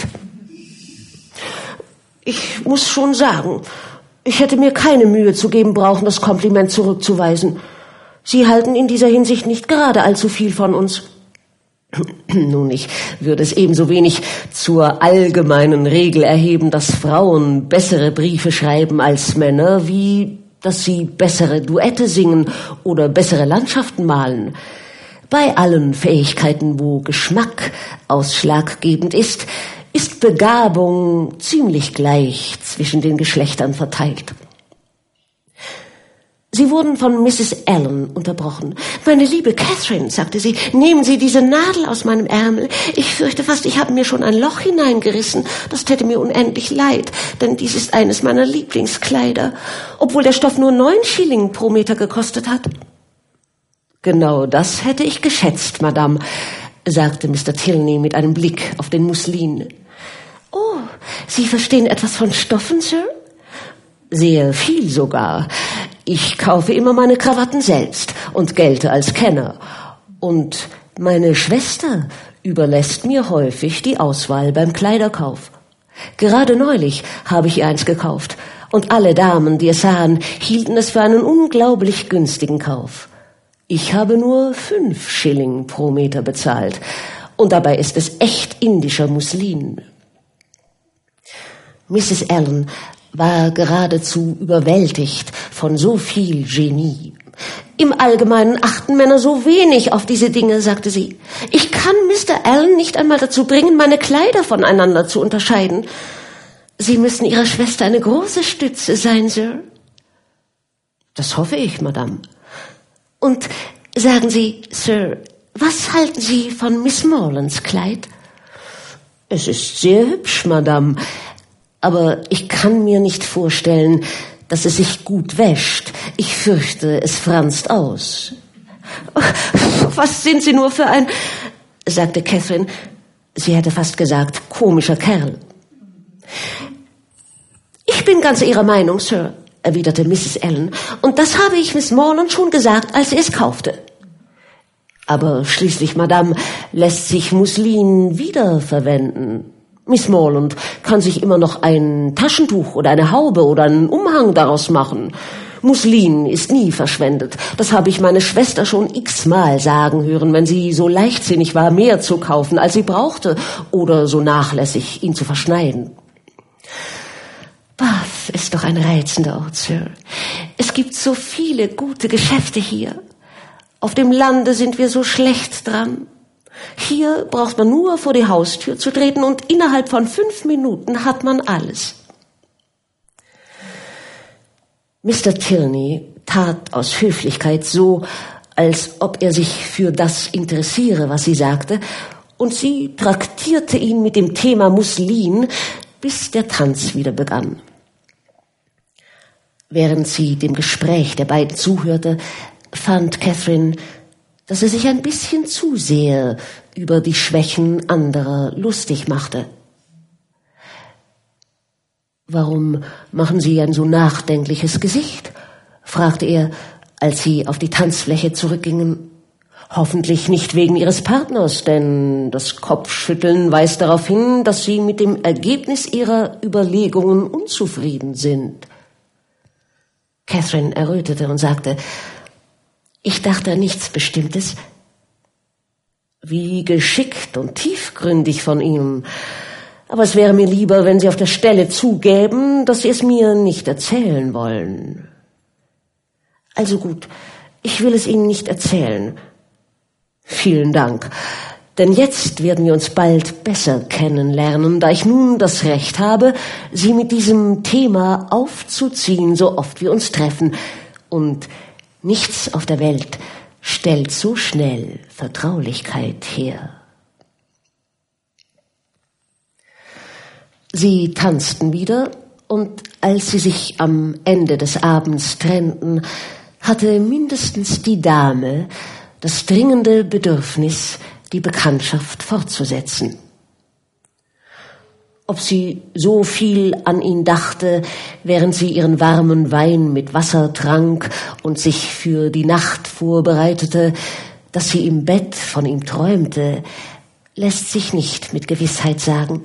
Ich muss schon sagen, ich hätte mir keine Mühe zu geben brauchen, das Kompliment zurückzuweisen. Sie halten in dieser Hinsicht nicht gerade allzu viel von uns. Nun, ich würde es ebenso wenig zur allgemeinen Regel erheben, dass Frauen bessere Briefe schreiben als Männer, wie dass sie bessere Duette singen oder bessere Landschaften malen. Bei allen Fähigkeiten, wo Geschmack ausschlaggebend ist, ist Begabung ziemlich gleich zwischen den Geschlechtern verteilt. Sie wurden von Mrs. Allen unterbrochen. Meine liebe Catherine, sagte sie, nehmen Sie diese Nadel aus meinem Ärmel. Ich fürchte fast, ich habe mir schon ein Loch hineingerissen. Das täte mir unendlich leid, denn dies ist eines meiner Lieblingskleider, obwohl der Stoff nur neun Schilling pro Meter gekostet hat. Genau das hätte ich geschätzt, Madame, sagte Mr. Tilney mit einem Blick auf den Muslin. Oh, Sie verstehen etwas von Stoffen, Sir? Sehr viel sogar. Ich kaufe immer meine Krawatten selbst und gelte als Kenner. Und meine Schwester überlässt mir häufig die Auswahl beim Kleiderkauf. Gerade neulich habe ich ihr eins gekauft, und alle Damen, die es sahen, hielten es für einen unglaublich günstigen Kauf. Ich habe nur fünf Schilling pro Meter bezahlt, und dabei ist es echt indischer Muslin. Mrs. Allen war geradezu überwältigt von so viel Genie. Im Allgemeinen achten Männer so wenig auf diese Dinge, sagte sie. Ich kann Mr. Allen nicht einmal dazu bringen, meine Kleider voneinander zu unterscheiden. Sie müssen Ihrer Schwester eine große Stütze sein, Sir. Das hoffe ich, Madame. Und sagen Sie, Sir, was halten Sie von Miss Morlands Kleid? Es ist sehr hübsch, Madame aber ich kann mir nicht vorstellen, dass es sich gut wäscht. Ich fürchte, es franzt aus. Was sind Sie nur für ein, sagte Catherine. Sie hätte fast gesagt, komischer Kerl. Ich bin ganz Ihrer Meinung, Sir, erwiderte Mrs. Allen, und das habe ich Miss Morland schon gesagt, als sie es kaufte. Aber schließlich, Madame, lässt sich Muslin wiederverwenden. Miss Morland kann sich immer noch ein Taschentuch oder eine Haube oder einen Umhang daraus machen. Muslin ist nie verschwendet. Das habe ich meine Schwester schon x-mal sagen hören, wenn sie so leichtsinnig war, mehr zu kaufen, als sie brauchte, oder so nachlässig, ihn zu verschneiden. Bath ist doch ein reizender Ort, Sir. Es gibt so viele gute Geschäfte hier. Auf dem Lande sind wir so schlecht dran. Hier braucht man nur vor die Haustür zu treten und innerhalb von fünf Minuten hat man alles. Mr. Tilney tat aus Höflichkeit so, als ob er sich für das interessiere, was sie sagte, und sie traktierte ihn mit dem Thema Muslin, bis der Tanz wieder begann. Während sie dem Gespräch der beiden zuhörte, fand Catherine, dass er sich ein bisschen zu sehr über die Schwächen anderer lustig machte. Warum machen Sie ein so nachdenkliches Gesicht? fragte er, als sie auf die Tanzfläche zurückgingen. Hoffentlich nicht wegen Ihres Partners, denn das Kopfschütteln weist darauf hin, dass Sie mit dem Ergebnis Ihrer Überlegungen unzufrieden sind. Catherine errötete und sagte, ich dachte an nichts Bestimmtes. Wie geschickt und tiefgründig von ihm. Aber es wäre mir lieber, wenn Sie auf der Stelle zugäben, dass Sie es mir nicht erzählen wollen. Also gut, ich will es Ihnen nicht erzählen. Vielen Dank. Denn jetzt werden wir uns bald besser kennenlernen, da ich nun das Recht habe, Sie mit diesem Thema aufzuziehen, so oft wir uns treffen. Und Nichts auf der Welt stellt so schnell Vertraulichkeit her. Sie tanzten wieder, und als sie sich am Ende des Abends trennten, hatte mindestens die Dame das dringende Bedürfnis, die Bekanntschaft fortzusetzen ob sie so viel an ihn dachte, während sie ihren warmen Wein mit Wasser trank und sich für die Nacht vorbereitete, dass sie im Bett von ihm träumte, lässt sich nicht mit Gewissheit sagen.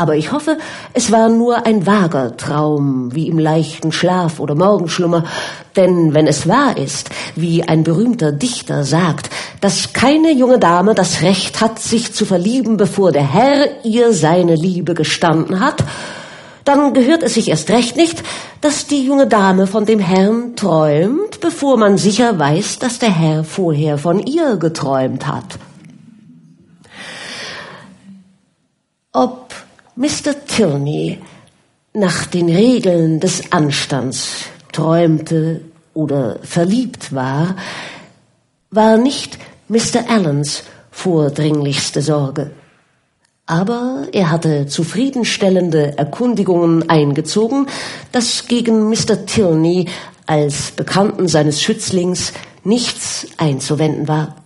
Aber ich hoffe, es war nur ein vager Traum, wie im leichten Schlaf oder Morgenschlummer, denn wenn es wahr ist, wie ein berühmter Dichter sagt, dass keine junge Dame das Recht hat, sich zu verlieben, bevor der Herr ihr seine Liebe gestanden hat, dann gehört es sich erst recht nicht, dass die junge Dame von dem Herrn träumt, bevor man sicher weiß, dass der Herr vorher von ihr geträumt hat. Ob Mr. Tilney nach den Regeln des Anstands träumte oder verliebt war, war nicht Mr. Allens vordringlichste Sorge. Aber er hatte zufriedenstellende Erkundigungen eingezogen, dass gegen Mr. Tilney als Bekannten seines Schützlings nichts einzuwenden war.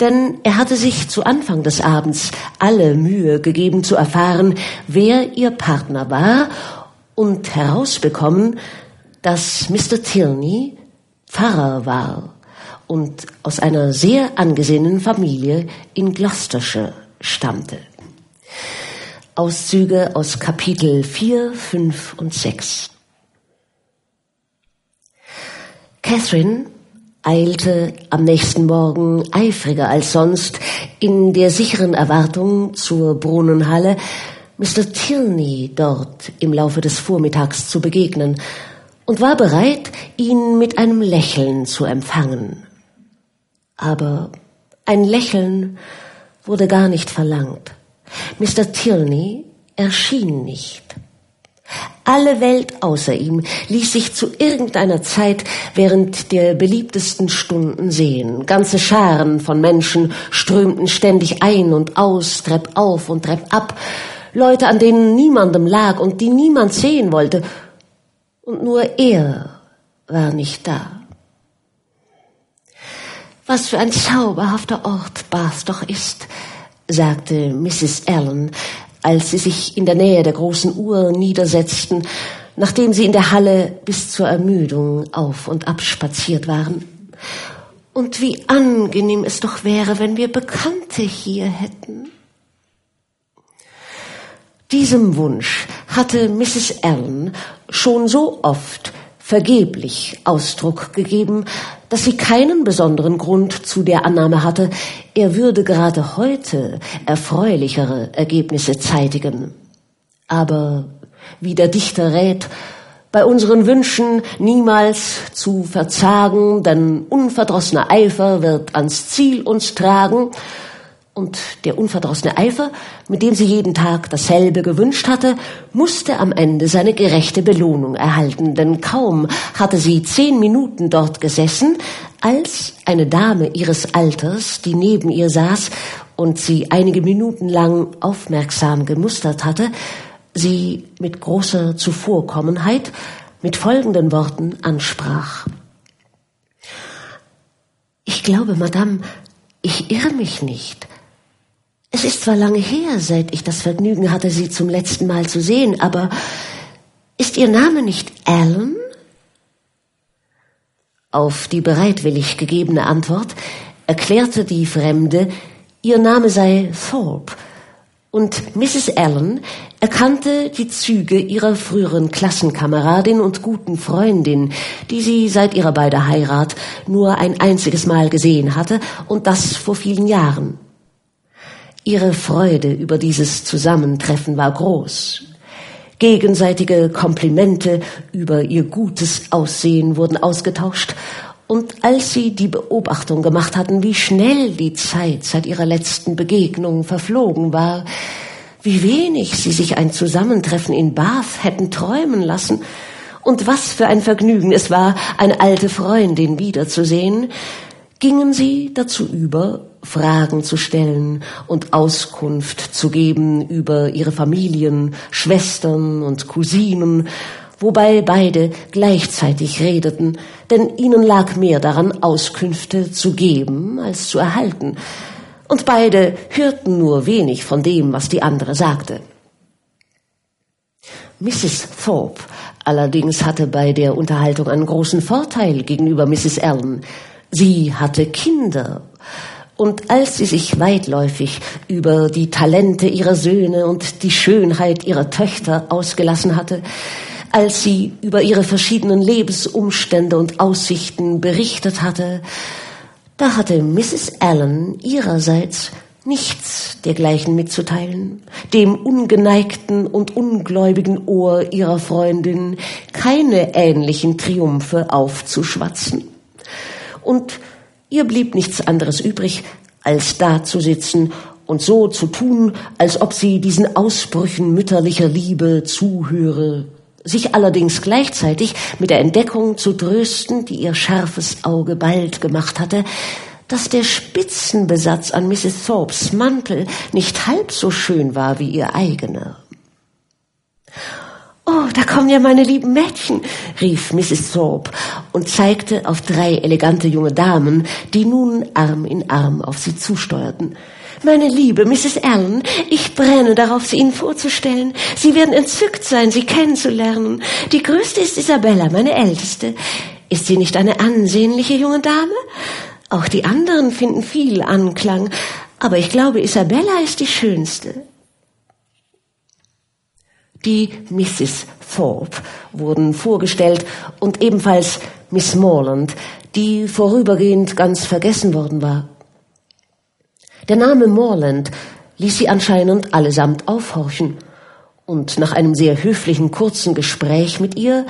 Denn er hatte sich zu Anfang des Abends alle Mühe gegeben zu erfahren, wer ihr Partner war und herausbekommen, dass Mr. Tilney Pfarrer war und aus einer sehr angesehenen Familie in Gloucestershire stammte. Auszüge aus Kapitel 4, 5 und 6. Catherine eilte am nächsten Morgen eifriger als sonst in der sicheren Erwartung zur Brunnenhalle, Mr. Tilney dort im Laufe des Vormittags zu begegnen und war bereit, ihn mit einem Lächeln zu empfangen. Aber ein Lächeln wurde gar nicht verlangt. Mr. Tilney erschien nicht. Alle Welt außer ihm ließ sich zu irgendeiner Zeit während der beliebtesten Stunden sehen. Ganze Scharen von Menschen strömten ständig ein und aus, Trepp auf und Trepp ab. Leute, an denen niemandem lag und die niemand sehen wollte. Und nur er war nicht da. Was für ein zauberhafter Ort Bath doch ist, sagte Mrs. Allen, als sie sich in der Nähe der großen Uhr niedersetzten, nachdem sie in der Halle bis zur Ermüdung auf und ab spaziert waren. Und wie angenehm es doch wäre, wenn wir Bekannte hier hätten. Diesem Wunsch hatte Mrs. Allen schon so oft vergeblich Ausdruck gegeben, dass sie keinen besonderen Grund zu der Annahme hatte, er würde gerade heute erfreulichere Ergebnisse zeitigen. Aber wie der Dichter rät, bei unseren Wünschen niemals zu verzagen, denn unverdrossener Eifer wird ans Ziel uns tragen, und der unverdrossene Eifer, mit dem sie jeden Tag dasselbe gewünscht hatte, musste am Ende seine gerechte Belohnung erhalten, denn kaum hatte sie zehn Minuten dort gesessen, als eine Dame ihres Alters, die neben ihr saß und sie einige Minuten lang aufmerksam gemustert hatte, sie mit großer Zuvorkommenheit mit folgenden Worten ansprach. Ich glaube, Madame, ich irre mich nicht. Es ist zwar lange her, seit ich das Vergnügen hatte, Sie zum letzten Mal zu sehen, aber ist Ihr Name nicht Alan? Auf die bereitwillig gegebene Antwort erklärte die Fremde, ihr Name sei Thorpe, und Mrs. Allen erkannte die Züge ihrer früheren Klassenkameradin und guten Freundin, die sie seit ihrer beider Heirat nur ein einziges Mal gesehen hatte, und das vor vielen Jahren. Ihre Freude über dieses Zusammentreffen war groß. Gegenseitige Komplimente über ihr gutes Aussehen wurden ausgetauscht, und als sie die Beobachtung gemacht hatten, wie schnell die Zeit seit ihrer letzten Begegnung verflogen war, wie wenig sie sich ein Zusammentreffen in Bath hätten träumen lassen, und was für ein Vergnügen es war, eine alte Freundin wiederzusehen, gingen sie dazu über, Fragen zu stellen und Auskunft zu geben über ihre Familien, Schwestern und Cousinen, wobei beide gleichzeitig redeten, denn ihnen lag mehr daran, Auskünfte zu geben als zu erhalten, und beide hörten nur wenig von dem, was die andere sagte. Mrs. Thorpe allerdings hatte bei der Unterhaltung einen großen Vorteil gegenüber Mrs. Allen. Sie hatte Kinder und als sie sich weitläufig über die Talente ihrer Söhne und die Schönheit ihrer Töchter ausgelassen hatte, als sie über ihre verschiedenen Lebensumstände und Aussichten berichtet hatte, da hatte Mrs. Allen ihrerseits nichts dergleichen mitzuteilen, dem ungeneigten und ungläubigen Ohr ihrer Freundin keine ähnlichen Triumphe aufzuschwatzen. Und ihr blieb nichts anderes übrig, als dazusitzen und so zu tun, als ob sie diesen Ausbrüchen mütterlicher Liebe zuhöre, sich allerdings gleichzeitig mit der Entdeckung zu trösten, die ihr scharfes Auge bald gemacht hatte, dass der Spitzenbesatz an Mrs. Thorpes Mantel nicht halb so schön war wie ihr eigener. Oh, da kommen ja meine lieben Mädchen, rief Mrs. Thorpe und zeigte auf drei elegante junge Damen, die nun Arm in Arm auf sie zusteuerten. Meine liebe Mrs. Allen, ich brenne darauf, sie Ihnen vorzustellen. Sie werden entzückt sein, Sie kennenzulernen. Die größte ist Isabella, meine älteste. Ist sie nicht eine ansehnliche junge Dame? Auch die anderen finden viel Anklang, aber ich glaube, Isabella ist die schönste. Die Mrs. Thorpe wurden vorgestellt und ebenfalls Miss Morland, die vorübergehend ganz vergessen worden war. Der Name Morland ließ sie anscheinend allesamt aufhorchen, und nach einem sehr höflichen kurzen Gespräch mit ihr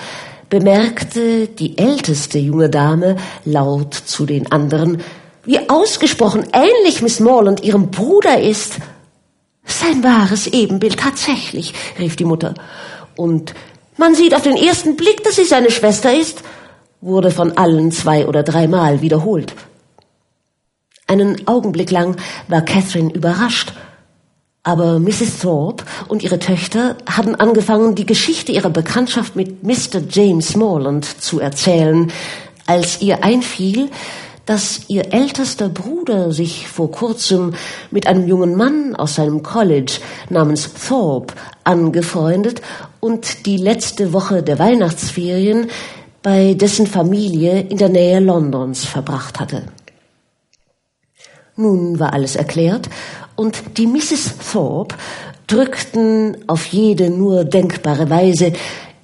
bemerkte die älteste junge Dame laut zu den anderen, wie ausgesprochen ähnlich Miss Morland ihrem Bruder ist. Sein wahres Ebenbild tatsächlich, rief die Mutter. Und man sieht auf den ersten Blick, dass sie seine Schwester ist, wurde von allen zwei oder dreimal wiederholt. Einen Augenblick lang war Catherine überrascht, aber Mrs. Thorpe und ihre Töchter hatten angefangen, die Geschichte ihrer Bekanntschaft mit Mr. James Morland zu erzählen, als ihr einfiel, dass ihr ältester Bruder sich vor kurzem mit einem jungen Mann aus seinem College namens Thorpe angefreundet und die letzte Woche der Weihnachtsferien bei dessen Familie in der Nähe Londons verbracht hatte. Nun war alles erklärt, und die Mrs. Thorpe drückten auf jede nur denkbare Weise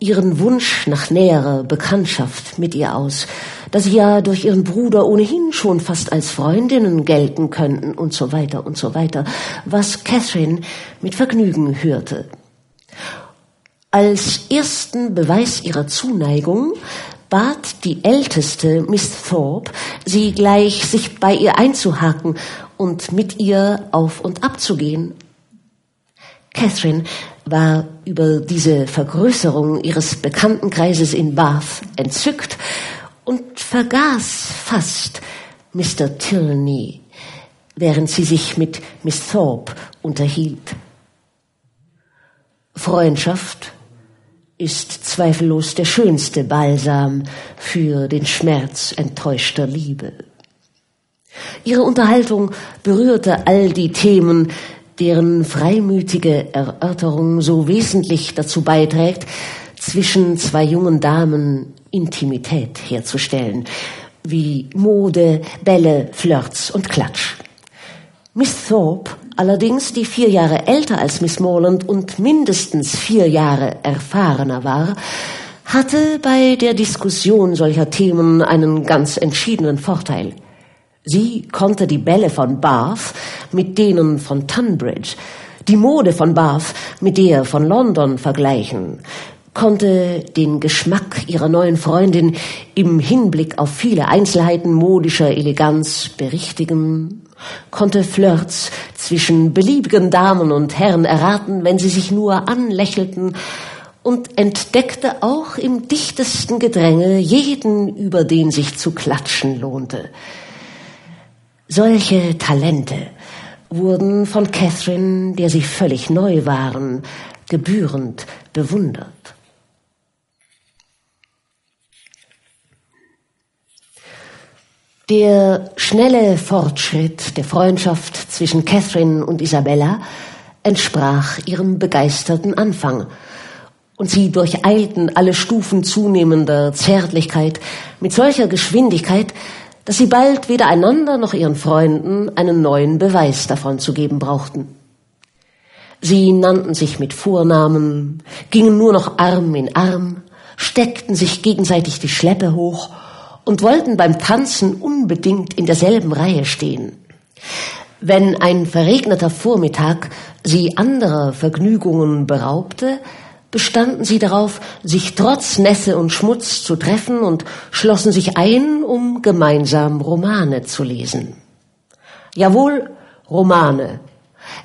ihren Wunsch nach näherer Bekanntschaft mit ihr aus, da sie ja durch ihren Bruder ohnehin schon fast als Freundinnen gelten könnten und so weiter und so weiter, was Catherine mit Vergnügen hörte. Als ersten Beweis ihrer Zuneigung bat die älteste Miss Thorpe, sie gleich sich bei ihr einzuhaken und mit ihr auf und ab zu gehen. Catherine war über diese Vergrößerung ihres Bekanntenkreises in Bath entzückt und vergaß fast Mr. Tilney, während sie sich mit Miss Thorpe unterhielt. Freundschaft ist zweifellos der schönste Balsam für den Schmerz enttäuschter Liebe. Ihre Unterhaltung berührte all die Themen, deren freimütige Erörterung so wesentlich dazu beiträgt, zwischen zwei jungen Damen Intimität herzustellen, wie Mode, Bälle, Flirts und Klatsch. Miss Thorpe allerdings, die vier Jahre älter als Miss Morland und mindestens vier Jahre erfahrener war, hatte bei der Diskussion solcher Themen einen ganz entschiedenen Vorteil. Sie konnte die Bälle von Bath mit denen von Tunbridge, die Mode von Bath mit der von London vergleichen, konnte den Geschmack ihrer neuen Freundin im Hinblick auf viele Einzelheiten modischer Eleganz berichtigen, konnte Flirts zwischen beliebigen Damen und Herren erraten, wenn sie sich nur anlächelten, und entdeckte auch im dichtesten Gedränge jeden, über den sich zu klatschen lohnte. Solche Talente wurden von Catherine, der sie völlig neu waren, gebührend bewundert. Der schnelle Fortschritt der Freundschaft zwischen Catherine und Isabella entsprach ihrem begeisterten Anfang, und sie durcheilten alle Stufen zunehmender Zärtlichkeit mit solcher Geschwindigkeit, dass sie bald weder einander noch ihren Freunden einen neuen Beweis davon zu geben brauchten. Sie nannten sich mit Vornamen, gingen nur noch Arm in Arm, steckten sich gegenseitig die Schleppe hoch und wollten beim Tanzen unbedingt in derselben Reihe stehen. Wenn ein verregneter Vormittag sie anderer Vergnügungen beraubte, bestanden sie darauf, sich trotz Nässe und Schmutz zu treffen und schlossen sich ein, um gemeinsam Romane zu lesen. Jawohl, Romane.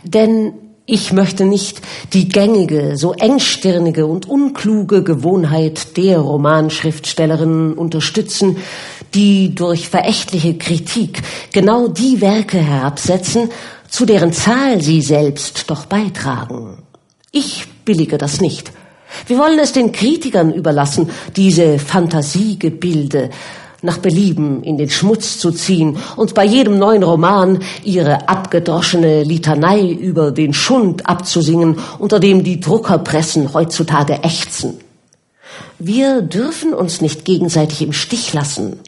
Denn ich möchte nicht die gängige, so engstirnige und unkluge Gewohnheit der Romanschriftstellerinnen unterstützen, die durch verächtliche Kritik genau die Werke herabsetzen, zu deren Zahl sie selbst doch beitragen. Ich billige das nicht. Wir wollen es den Kritikern überlassen, diese Fantasiegebilde nach Belieben in den Schmutz zu ziehen und bei jedem neuen Roman ihre abgedroschene Litanei über den Schund abzusingen, unter dem die Druckerpressen heutzutage ächzen. Wir dürfen uns nicht gegenseitig im Stich lassen.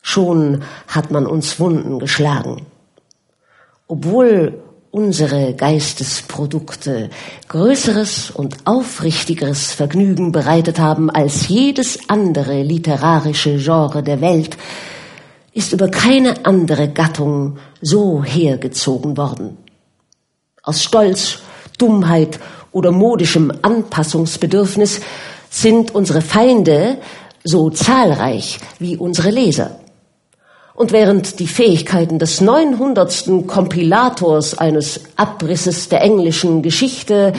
Schon hat man uns Wunden geschlagen. Obwohl unsere Geistesprodukte größeres und aufrichtigeres Vergnügen bereitet haben als jedes andere literarische Genre der Welt, ist über keine andere Gattung so hergezogen worden. Aus Stolz, Dummheit oder modischem Anpassungsbedürfnis sind unsere Feinde so zahlreich wie unsere Leser. Und während die Fähigkeiten des neunhundertsten Kompilators eines Abrisses der englischen Geschichte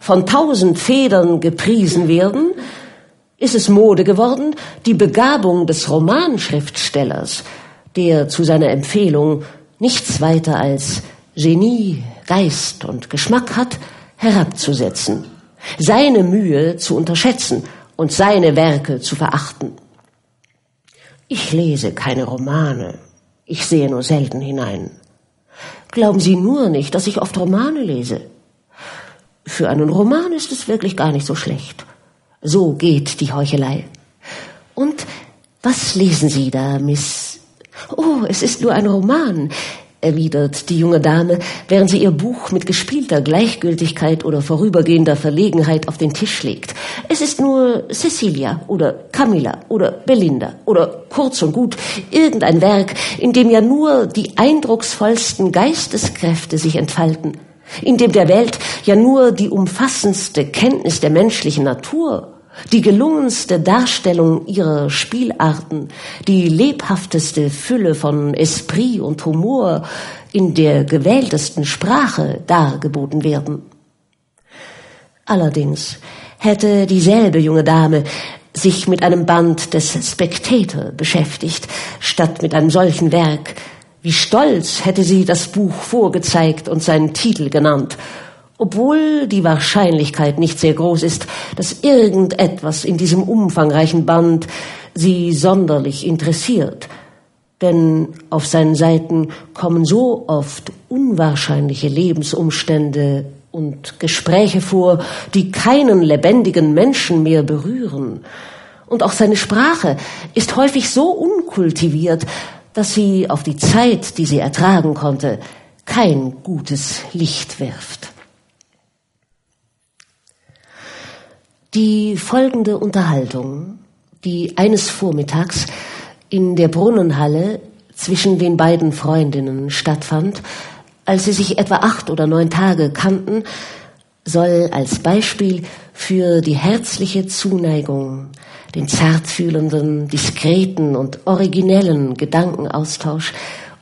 von tausend Federn gepriesen werden, ist es Mode geworden, die Begabung des Romanschriftstellers, der zu seiner Empfehlung nichts weiter als Genie, Geist und Geschmack hat, herabzusetzen, seine Mühe zu unterschätzen und seine Werke zu verachten. Ich lese keine Romane. Ich sehe nur selten hinein. Glauben Sie nur nicht, dass ich oft Romane lese. Für einen Roman ist es wirklich gar nicht so schlecht. So geht die Heuchelei. Und was lesen Sie da, Miss? Oh, es ist nur ein Roman erwidert die junge Dame, während sie ihr Buch mit gespielter Gleichgültigkeit oder vorübergehender Verlegenheit auf den Tisch legt. Es ist nur Cecilia oder Camilla oder Belinda oder kurz und gut irgendein Werk, in dem ja nur die eindrucksvollsten Geisteskräfte sich entfalten, in dem der Welt ja nur die umfassendste Kenntnis der menschlichen Natur die gelungenste Darstellung ihrer Spielarten, die lebhafteste Fülle von Esprit und Humor in der gewähltesten Sprache dargeboten werden. Allerdings hätte dieselbe junge Dame sich mit einem Band des Spectator beschäftigt, statt mit einem solchen Werk. Wie stolz hätte sie das Buch vorgezeigt und seinen Titel genannt obwohl die Wahrscheinlichkeit nicht sehr groß ist, dass irgendetwas in diesem umfangreichen Band sie sonderlich interessiert. Denn auf seinen Seiten kommen so oft unwahrscheinliche Lebensumstände und Gespräche vor, die keinen lebendigen Menschen mehr berühren. Und auch seine Sprache ist häufig so unkultiviert, dass sie auf die Zeit, die sie ertragen konnte, kein gutes Licht wirft. Die folgende Unterhaltung, die eines Vormittags in der Brunnenhalle zwischen den beiden Freundinnen stattfand, als sie sich etwa acht oder neun Tage kannten, soll als Beispiel für die herzliche Zuneigung, den zartfühlenden, diskreten und originellen Gedankenaustausch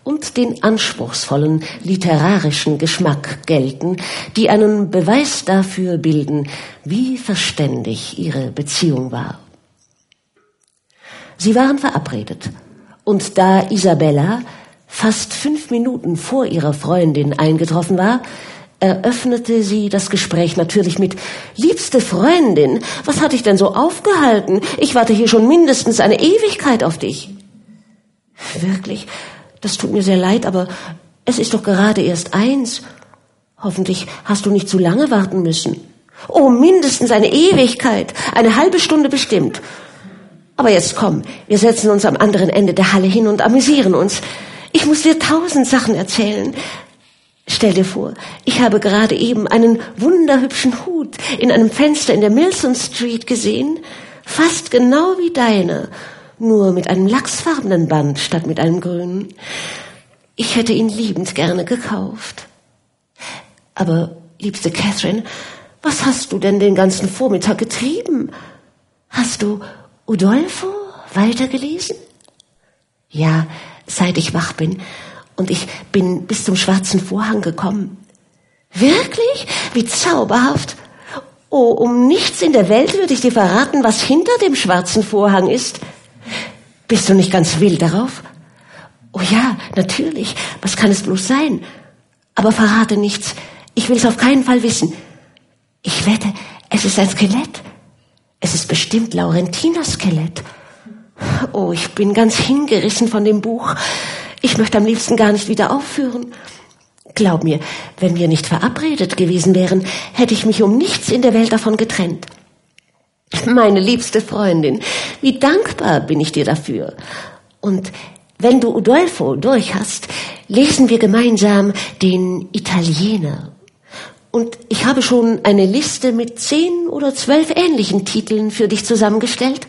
und den anspruchsvollen literarischen Geschmack gelten, die einen Beweis dafür bilden, wie verständig ihre Beziehung war. Sie waren verabredet, und da Isabella fast fünf Minuten vor ihrer Freundin eingetroffen war, eröffnete sie das Gespräch natürlich mit Liebste Freundin, was hat dich denn so aufgehalten? Ich warte hier schon mindestens eine Ewigkeit auf dich. Wirklich, das tut mir sehr leid, aber es ist doch gerade erst eins. Hoffentlich hast du nicht zu lange warten müssen. Oh, mindestens eine Ewigkeit, eine halbe Stunde bestimmt. Aber jetzt komm, wir setzen uns am anderen Ende der Halle hin und amüsieren uns. Ich muss dir tausend Sachen erzählen. Stell dir vor, ich habe gerade eben einen wunderhübschen Hut in einem Fenster in der Milson Street gesehen, fast genau wie deiner nur mit einem lachsfarbenen Band statt mit einem grünen. Ich hätte ihn liebend gerne gekauft. Aber, liebste Catherine, was hast du denn den ganzen Vormittag getrieben? Hast du Udolfo weitergelesen? Ja, seit ich wach bin. Und ich bin bis zum schwarzen Vorhang gekommen. Wirklich? Wie zauberhaft. Oh, um nichts in der Welt würde ich dir verraten, was hinter dem schwarzen Vorhang ist. Bist du nicht ganz wild darauf? Oh ja, natürlich. Was kann es bloß sein? Aber verrate nichts. Ich will es auf keinen Fall wissen. Ich wette, es ist ein Skelett. Es ist bestimmt Laurentinas Skelett. Oh, ich bin ganz hingerissen von dem Buch. Ich möchte am liebsten gar nicht wieder aufführen. Glaub mir, wenn wir nicht verabredet gewesen wären, hätte ich mich um nichts in der Welt davon getrennt. Meine liebste Freundin, wie dankbar bin ich dir dafür. Und wenn du Udolfo durch hast, lesen wir gemeinsam den Italiener. Und ich habe schon eine Liste mit zehn oder zwölf ähnlichen Titeln für dich zusammengestellt.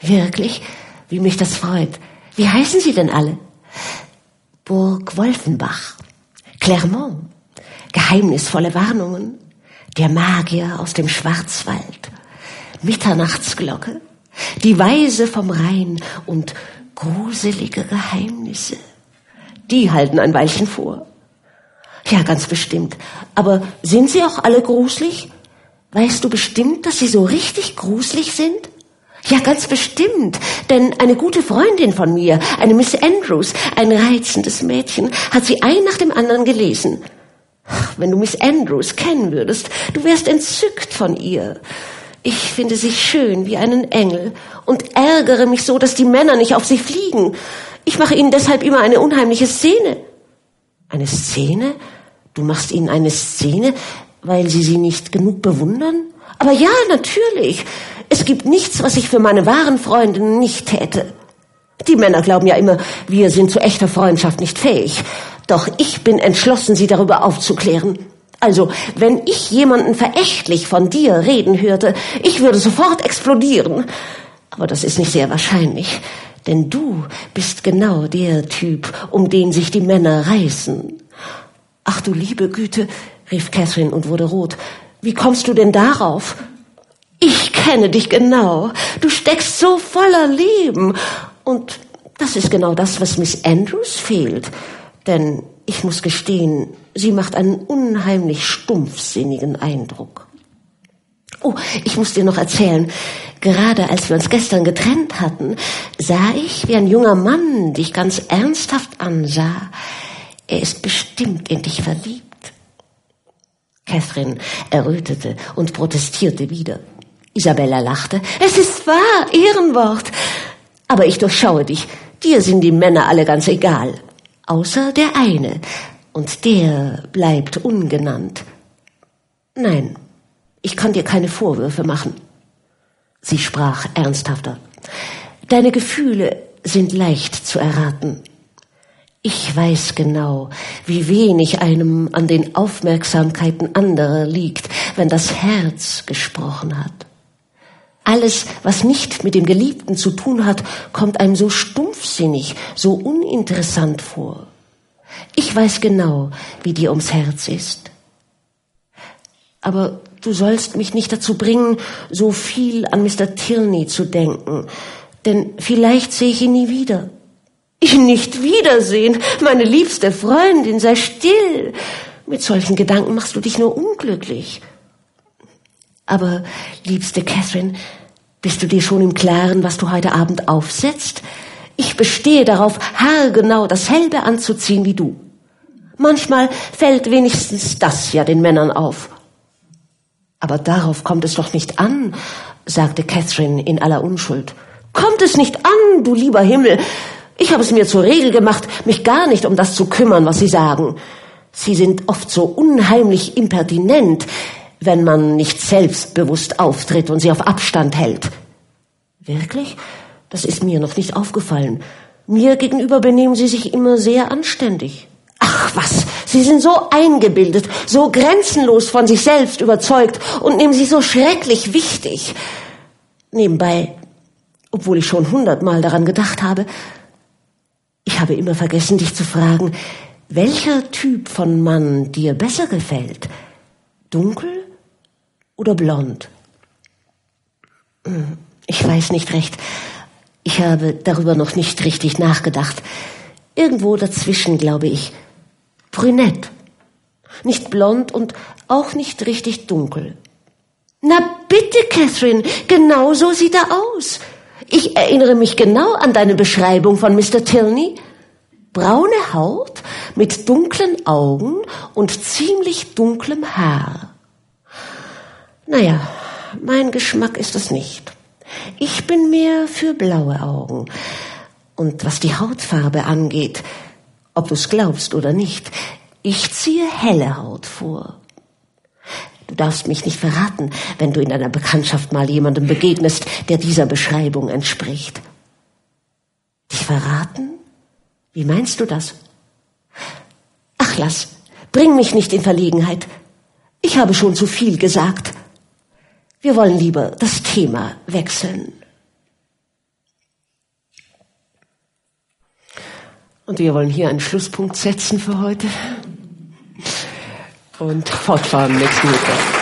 Wirklich? Wie mich das freut. Wie heißen sie denn alle? Burg Wolfenbach, Clermont, geheimnisvolle Warnungen, der Magier aus dem Schwarzwald, Mitternachtsglocke, die Weise vom Rhein und gruselige Geheimnisse. Die halten ein Weilchen vor. Ja, ganz bestimmt. Aber sind sie auch alle gruselig? Weißt du bestimmt, dass sie so richtig gruselig sind? Ja, ganz bestimmt. Denn eine gute Freundin von mir, eine Miss Andrews, ein reizendes Mädchen, hat sie ein nach dem anderen gelesen. Wenn du Miss Andrews kennen würdest, du wärst entzückt von ihr. Ich finde sie schön wie einen Engel und ärgere mich so, dass die Männer nicht auf sie fliegen. Ich mache ihnen deshalb immer eine unheimliche Szene. Eine Szene? Du machst ihnen eine Szene, weil sie sie nicht genug bewundern? Aber ja, natürlich. Es gibt nichts, was ich für meine wahren Freundinnen nicht täte. Die Männer glauben ja immer, wir sind zu echter Freundschaft nicht fähig. Doch ich bin entschlossen, sie darüber aufzuklären. Also, wenn ich jemanden verächtlich von dir reden hörte, ich würde sofort explodieren. Aber das ist nicht sehr wahrscheinlich, denn du bist genau der Typ, um den sich die Männer reißen. Ach du liebe Güte, rief Catherine und wurde rot. Wie kommst du denn darauf? Ich kenne dich genau. Du steckst so voller Leben. Und das ist genau das, was Miss Andrews fehlt. Denn ich muss gestehen, sie macht einen unheimlich stumpfsinnigen Eindruck. Oh, ich muss dir noch erzählen. Gerade als wir uns gestern getrennt hatten, sah ich, wie ein junger Mann dich ganz ernsthaft ansah. Er ist bestimmt in dich verliebt. Catherine errötete und protestierte wieder. Isabella lachte. Es ist wahr, Ehrenwort. Aber ich durchschaue dich. Dir sind die Männer alle ganz egal. Außer der eine. Und der bleibt ungenannt. Nein, ich kann dir keine Vorwürfe machen. Sie sprach ernsthafter. Deine Gefühle sind leicht zu erraten. Ich weiß genau, wie wenig einem an den Aufmerksamkeiten anderer liegt, wenn das Herz gesprochen hat. Alles, was nicht mit dem Geliebten zu tun hat, kommt einem so stumpfsinnig, so uninteressant vor. Ich weiß genau, wie dir ums Herz ist. Aber du sollst mich nicht dazu bringen, so viel an Mr. Tilney zu denken, denn vielleicht sehe ich ihn nie wieder. Ihn nicht wiedersehen, meine liebste Freundin, sei still. Mit solchen Gedanken machst du dich nur unglücklich. Aber, liebste Catherine, bist du dir schon im Klaren, was du heute Abend aufsetzt? Ich bestehe darauf, haargenau dasselbe anzuziehen wie du. Manchmal fällt wenigstens das ja den Männern auf. Aber darauf kommt es doch nicht an, sagte Catherine in aller Unschuld. Kommt es nicht an, du lieber Himmel. Ich habe es mir zur Regel gemacht, mich gar nicht um das zu kümmern, was Sie sagen. Sie sind oft so unheimlich impertinent wenn man nicht selbstbewusst auftritt und sie auf Abstand hält. Wirklich? Das ist mir noch nicht aufgefallen. Mir gegenüber benehmen Sie sich immer sehr anständig. Ach was, Sie sind so eingebildet, so grenzenlos von sich selbst überzeugt und nehmen sich so schrecklich wichtig. Nebenbei, obwohl ich schon hundertmal daran gedacht habe, ich ich habe immer vergessen, dich zu fragen, welcher Typ von Mann dir besser gefällt. Dunkel oder blond? Hm, ich weiß nicht recht. Ich habe darüber noch nicht richtig nachgedacht. Irgendwo dazwischen, glaube ich. Brünett. Nicht blond und auch nicht richtig dunkel. Na bitte, Catherine, genau so sieht er aus. Ich erinnere mich genau an deine Beschreibung von Mr. Tilney. Braune Haut mit dunklen Augen und ziemlich dunklem Haar. Naja, mein Geschmack ist es nicht. Ich bin mehr für blaue Augen. Und was die Hautfarbe angeht, ob du es glaubst oder nicht, ich ziehe helle Haut vor. Du darfst mich nicht verraten, wenn du in deiner Bekanntschaft mal jemandem begegnest, der dieser Beschreibung entspricht. Dich verraten? Wie meinst du das? Ach, lass, bring mich nicht in Verlegenheit. Ich habe schon zu viel gesagt. Wir wollen lieber das Thema wechseln. Und wir wollen hier einen Schlusspunkt setzen für heute und fortfahren nächsten Mittwoch.